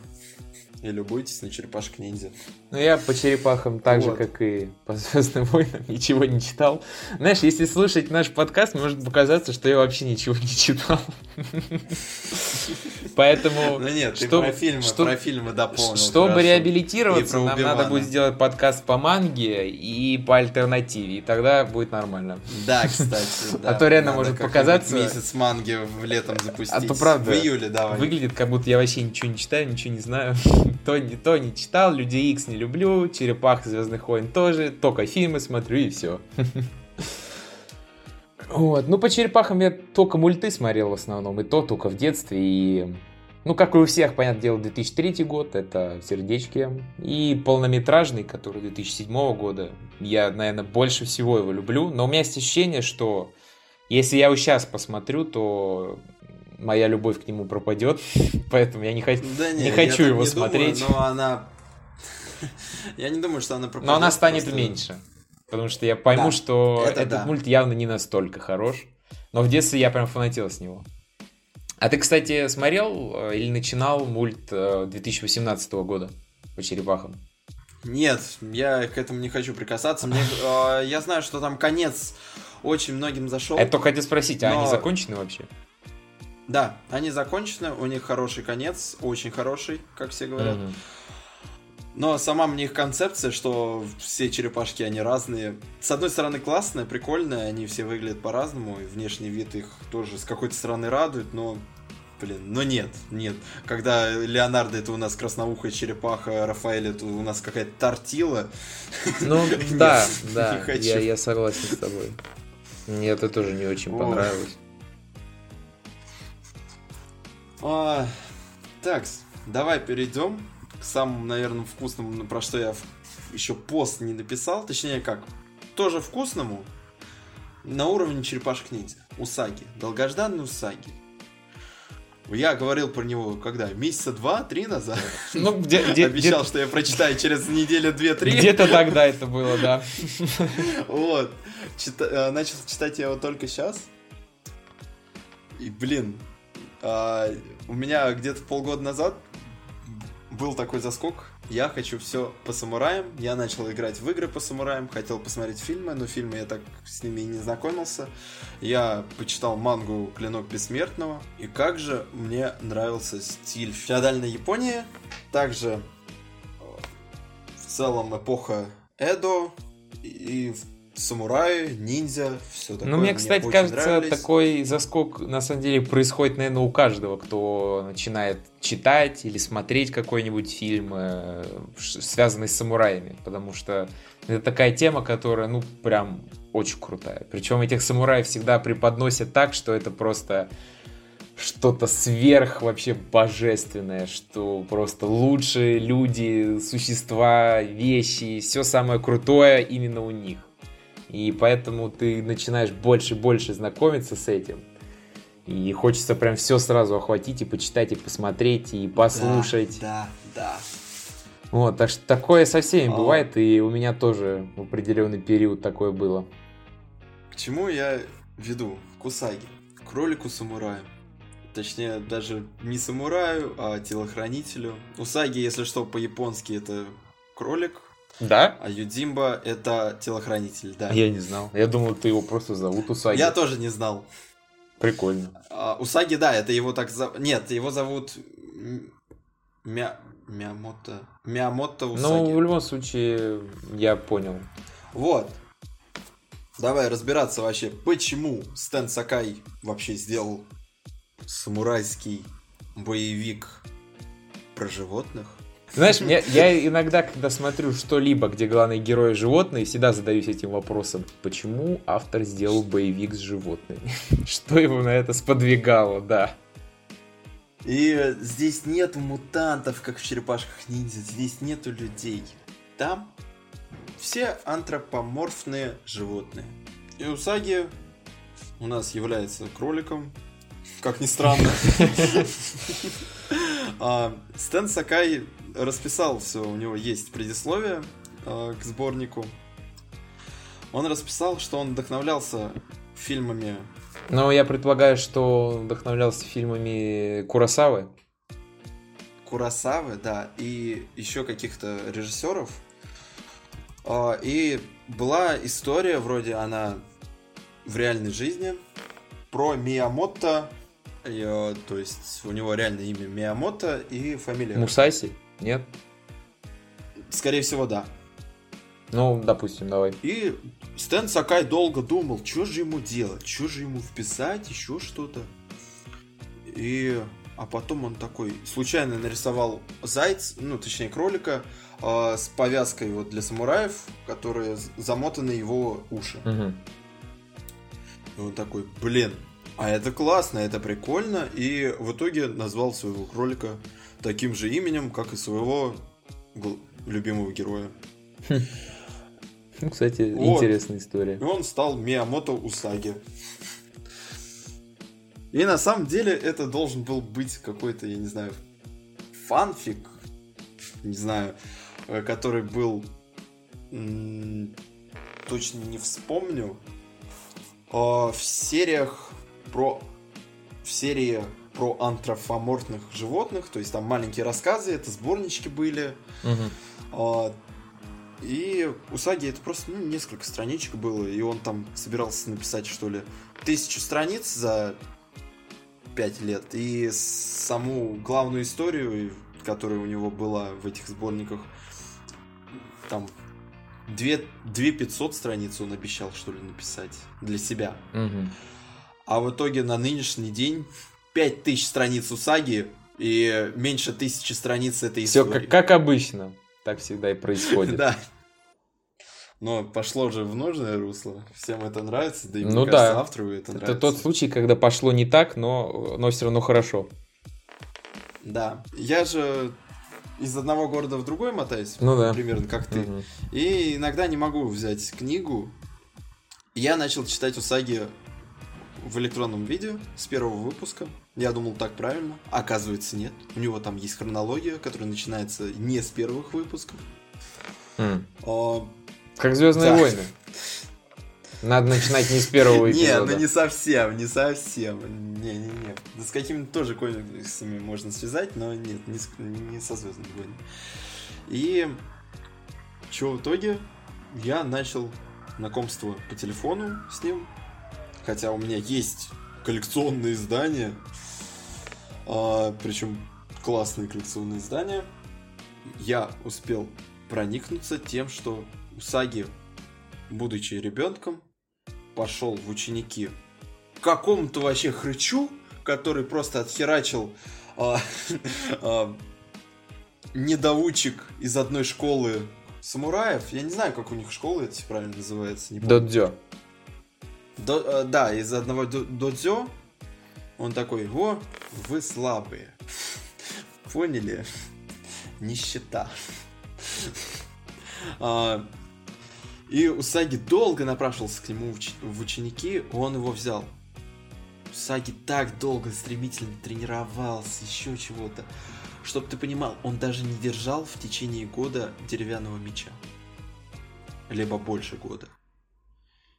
и любуйтесь на черепашек ниндзя. Ну, я по черепахам так вот. же, как и по *laughs* Звездным войнам, ничего не читал. Знаешь, если слушать наш подкаст, может показаться, что я вообще ничего не читал. *laughs* Поэтому... Ну нет, ты про фильмы, про фильмы дополнил. Чтобы реабилитироваться, нам надо будет сделать подкаст по манге и по альтернативе, и тогда будет нормально. Да, кстати. *laughs* А то реально может показаться... месяц манги в летом запустить. А то правда. В июле давай. Выглядит, как будто я вообще ничего не читаю, ничего не знаю. то, не, то не читал, Люди Икс не люблю, Черепах Звездных войн тоже, только фильмы смотрю и все. Вот, ну по черепахам я только мульты смотрел в основном, и то только в детстве, и... Ну, как и у всех, понятное дело, 2003 год, это «Сердечки», и полнометражный, который 2007 года, я, наверное, больше всего его люблю, но у меня есть ощущение, что если я его сейчас посмотрю, то моя любовь к нему пропадет, *laughs* поэтому я не, хочу, да не, не хочу его не смотреть. Думаю, но она Я не думаю, что она пропадет. Но она станет просто... меньше. Потому что я пойму, да, что это этот да. мульт явно не настолько хорош. Но в детстве я прям фанател с него. А ты, кстати, смотрел э, или начинал мульт 2018 э, года по черепахам? Нет, я к этому не хочу прикасаться. Мне, *laughs* э, я знаю, что там конец очень многим зашел. Это только хотел спросить, а но... они закончены вообще? Да, они закончены, у них хороший конец, очень хороший, как все говорят. Угу. Но сама мне их концепция, что все черепашки, они разные. С одной стороны, классная, прикольная, они все выглядят по-разному, и внешний вид их тоже с какой-то стороны радует, но Блин, но нет, нет. Когда Леонардо это у нас красноухая черепаха, Рафаэль это у нас какая-то тортила. Ну, *laughs* да, да, я, я согласен с тобой. Мне это тоже не очень понравилось. А, так, давай перейдем к самому, наверное, вкусному, про что я еще пост не написал. Точнее, как, тоже вкусному, на уровне черепашек ниндзя. Усаги. Долгожданный Усаги. Я говорил про него когда? Месяца два-три назад? Ну, где, *laughs* где, Обещал, где... что я прочитаю через неделю две-три. Где-то тогда это было, да. *laughs* Вот. Чита... Э, начал читать я его только сейчас. И, блин, а, у меня где-то полгода назад был такой заскок. Я хочу все по самураям. Я начал играть в игры по самураям, хотел посмотреть фильмы, но фильмы я так с ними и не знакомился. Я почитал мангу «Клинок бессмертного». И как же мне нравился стиль феодальной Японии. Также в целом эпоха Эдо и в самураи, ниндзя, все такое. Ну, мне, кстати, мне кажется, нравились. такой заскок на самом деле происходит, наверное, у каждого, кто начинает читать или смотреть какой-нибудь фильм, э, связанный с самураями, потому что это такая тема, которая, ну, прям очень крутая. Причем этих самураев всегда преподносят так, что это просто что-то сверх вообще божественное, что просто лучшие люди, существа, вещи, все самое крутое именно у них. И поэтому ты начинаешь больше и больше знакомиться с этим. И хочется прям все сразу охватить и почитать, и посмотреть, и послушать. Да, да, да. Вот, так что такое со всеми а... бывает, и у меня тоже в определенный период такое было. К чему я веду? Кусаги. Кролику-самураю. Точнее, даже не самураю, а телохранителю. Усаги, если что, по-японски это кролик, да? А Юдимба это телохранитель, да. Я не знал. Я думал, ты его просто зовут Усаги. Я тоже не знал. Прикольно. А, Усаги, да, это его так зовут. Нет, его зовут Мя... Миамото. Миамото Усаги. Ну, в любом случае, я понял. Вот. Давай разбираться вообще, почему Стэн Сакай вообще сделал самурайский боевик про животных. Знаешь, я, я иногда, когда смотрю что-либо, где главные герои животные, всегда задаюсь этим вопросом, почему автор сделал боевик с животными? *laughs* Что его на это сподвигало, да. И здесь нет мутантов, как в черепашках ниндзя, здесь нету людей. Там все антропоморфные животные. И Усаги у нас является кроликом, как ни странно. *laughs* А, Стэн Сакай расписал все, у него есть предисловие э, к сборнику. Он расписал, что он вдохновлялся фильмами. Ну, я предполагаю, что вдохновлялся фильмами Курасавы. Курасавы, да, и еще каких-то режиссеров. Э, и была история, вроде она в реальной жизни, про Миямото, э, то есть у него реальное имя Миямото и фамилия... Мусаси? Нет? Скорее всего, да. Ну, допустим, давай. И Стэн Сакай долго думал, что же ему делать, что же ему вписать, еще что-то. И... А потом он такой случайно нарисовал зайц, ну, точнее, кролика, э, с повязкой вот для самураев, которые замотаны его уши. Угу. И он такой, блин, а это классно, это прикольно. И в итоге назвал своего кролика таким же именем, как и своего любимого героя. Ну, кстати, вот. интересная история. И он стал Миямото Усаги. И на самом деле это должен был быть какой-то, я не знаю, фанфик, не знаю, э, который был точно не вспомню. А, в сериях про в серии про антропоморфных животных, то есть там маленькие рассказы, это сборнички были. Угу. И у Саги это просто ну, несколько страничек было, и он там собирался написать, что ли, тысячу страниц за пять лет, и саму главную историю, которая у него была в этих сборниках, там, две, две 500 страниц он обещал, что ли, написать для себя. Мгм. А в итоге на нынешний день 5000 страниц у Саги и меньше тысячи страниц этой Все истории. как, как обычно. Так всегда и происходит. *laughs* Да. Но пошло же в нужное русло. Всем это нравится, да и Ну мне кажется, да. автору это, Это нравится. тот случай, когда пошло не так, но, но все равно хорошо. Да. Я же из одного города в другой мотаюсь. Ну да. Примерно как ты. Мгм. И иногда не могу взять книгу. Я начал читать Усаги в электронном виде с первого выпуска. Я думал, так правильно. Оказывается, нет. У него там есть хронология, которая начинается не с первых выпусков. М. А, Как Звездные Да. войны. Надо начинать не с первого *laughs* Не, эпизода. ну не совсем, не совсем. Не-не-не. Да с какими-то тоже комиксами можно связать, но нет, не, с- не со Звездными войнами. И что в итоге? Я начал знакомство по телефону с ним. Хотя у меня есть коллекционные издания. причем классные коллекционные издания. Я успел проникнуться тем, что Усаги, будучи ребенком, пошел в ученики к какому-то вообще хрычу, который просто отхерачил а, *laughs* а, недоучек из одной школы самураев. Я не знаю, как у них школа эти правильно называется. Не. Додзё. До- э, да, из одного до- додзё он такой, о, вы слабые. *laughs* Поняли? Нищета. *laughs* А, И Усаги долго напрашивался к нему в ученики, он его взял. Усаги так долго стремительно тренировался, еще чего-то. Чтоб ты понимал, он даже не держал в течение года деревянного меча. Либо больше года.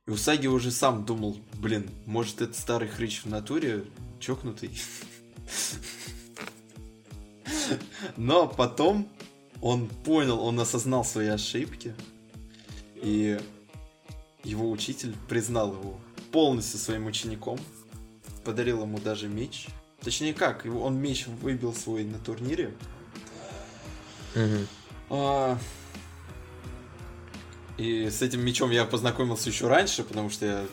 И Усаги уже сам думал, блин, может это старый хрыч в натуре, чокнутый. Но потом он понял, он осознал свои ошибки. И его учитель признал его полностью своим учеником. Подарил ему даже меч. Точнее как, он меч выбил свой на турнире. Мгм. А, И с этим мечом я познакомился еще раньше, потому что я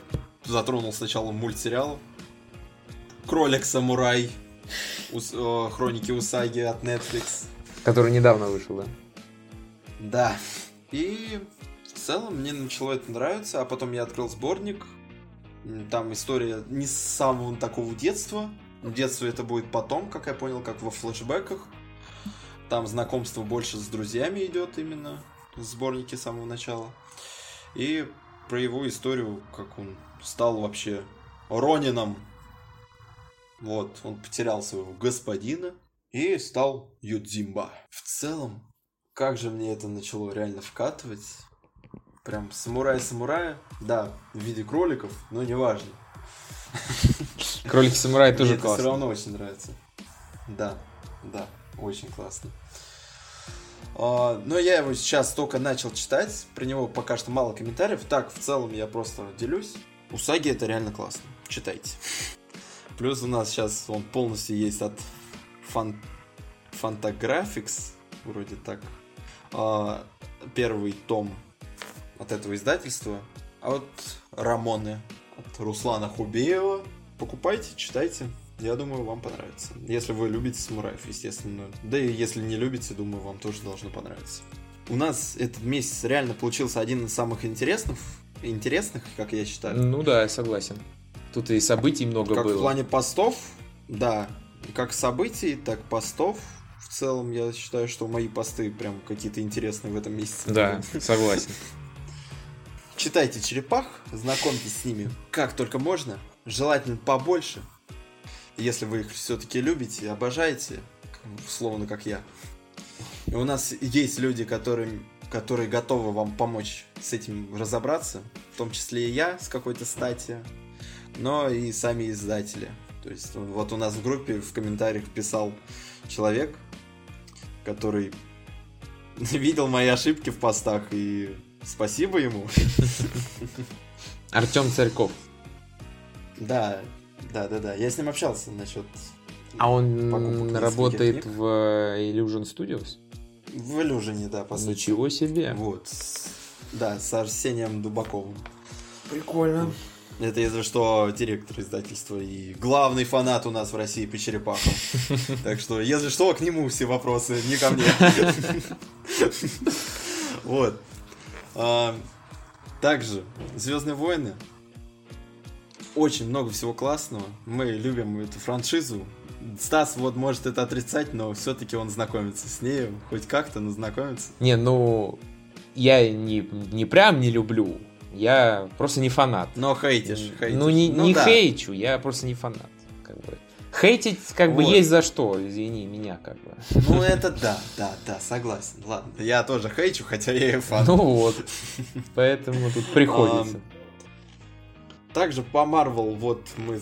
затронул сначала мультсериал Кролик-самурай, Ус- Хроники Усаги от Netflix. Который недавно вышел, да? Да. И в целом мне начало это нравиться, а потом я открыл сборник. Там история не с самого такого детства. Детство это будет потом, как я понял, как во флешбеках. Там знакомство больше с друзьями идет именно сборнике с самого начала. И про его историю, как он стал вообще Ронином. Вот, он потерял своего господина и стал Юдзимба. В целом, как же мне это начало реально вкатывать. Прям самурай-самурая, да, в виде кроликов, но неважно. Кролики-самураи тоже Мне это все классно. равно очень нравится. Да, да, очень классно. А, но я его сейчас только начал читать, про него пока что мало комментариев. Так, в целом я просто делюсь. Усаги это реально классно. Читайте. Плюс у нас сейчас он полностью есть от Фан... Fantagraphics, вроде так. А, первый том от этого издательства. А вот Рамоны от Руслана Хубеева. Покупайте, читайте. Я думаю, вам понравится. Если вы любите самураев, естественно. Да и если не любите, думаю, вам тоже должно понравиться. У нас этот месяц реально получился один из самых интересных, интересных, как я считаю. Ну да, я согласен. Тут и событий много Как было. в плане постов, да. Как событий, так постов. В целом, я считаю, что мои посты прям какие-то интересные в этом месяце. Да, согласен. Читайте черепах, знакомьтесь с ними как только можно. Желательно побольше. Если вы их все-таки любите и обожаете, словно как я. И у нас есть люди, которые, которые готовы вам помочь с этим разобраться. В том числе и я с какой-то стати. Но и сами издатели. То есть вот у нас в группе в комментариях писал человек, который *laughs* видел мои ошибки в постах, и спасибо ему. Артем Царьков. Да, да, да, да. Я с ним общался насчет... А он работает в э, Illusion Studios? В Illusion, да, по сути. Ничего себе. Вот. Да, с Арсением Дубаковым. Прикольно. Это, если что, директор издательства и главный фанат у нас в России по черепахам. *laughs* Так что, если что, к нему все вопросы, не ко мне. *laughs* Вот. А, также Звездные войны. Очень много всего классного. Мы любим эту франшизу. Стас вот может это отрицать, но все-таки он знакомится с ней, хоть как-то, но знакомится. Не, ну я не, не прям не люблю, я просто не фанат. Но хейтишь, хейтишь. Ну не, ну, не да. хейчу, я просто не фанат. Как бы. Хейтить как вот. бы есть за что, извини меня как бы. Ну это да, да, да, согласен. Ладно, я тоже хейчу, хотя я и фан. Ну вот, поэтому тут приходится. Также по Marvel вот мы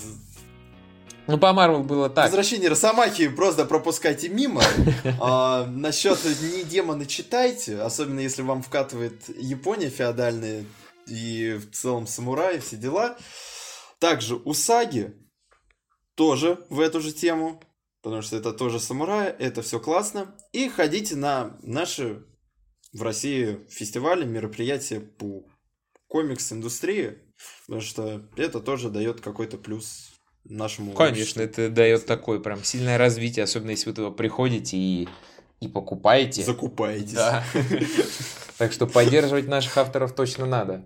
ну, по Марвел было так. Возвращение Росомахи просто пропускайте мимо. *laughs* а, насчет не демоны читайте, особенно если вам вкатывает Япония феодальная и в целом самураи, все дела. Также Усаги тоже в эту же тему, потому что это тоже самураи, это все классно. И ходите на наши в России фестивали, мероприятия по комикс-индустрии, потому что это тоже дает какой-то плюс нашему Конечно, обществу. это дает такое прям сильное развитие, особенно если вы туда приходите и, и покупаете. Закупаетесь. Да. *laughs* Так что поддерживать наших авторов точно надо.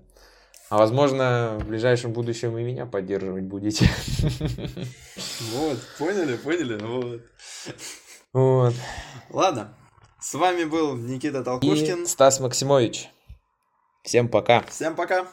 А возможно, в ближайшем будущем и меня поддерживать будете. Вот, поняли, поняли, вот. Вот. Ладно, с вами был Никита Толкушкин. И Стас Максимович. Всем пока. Всем пока.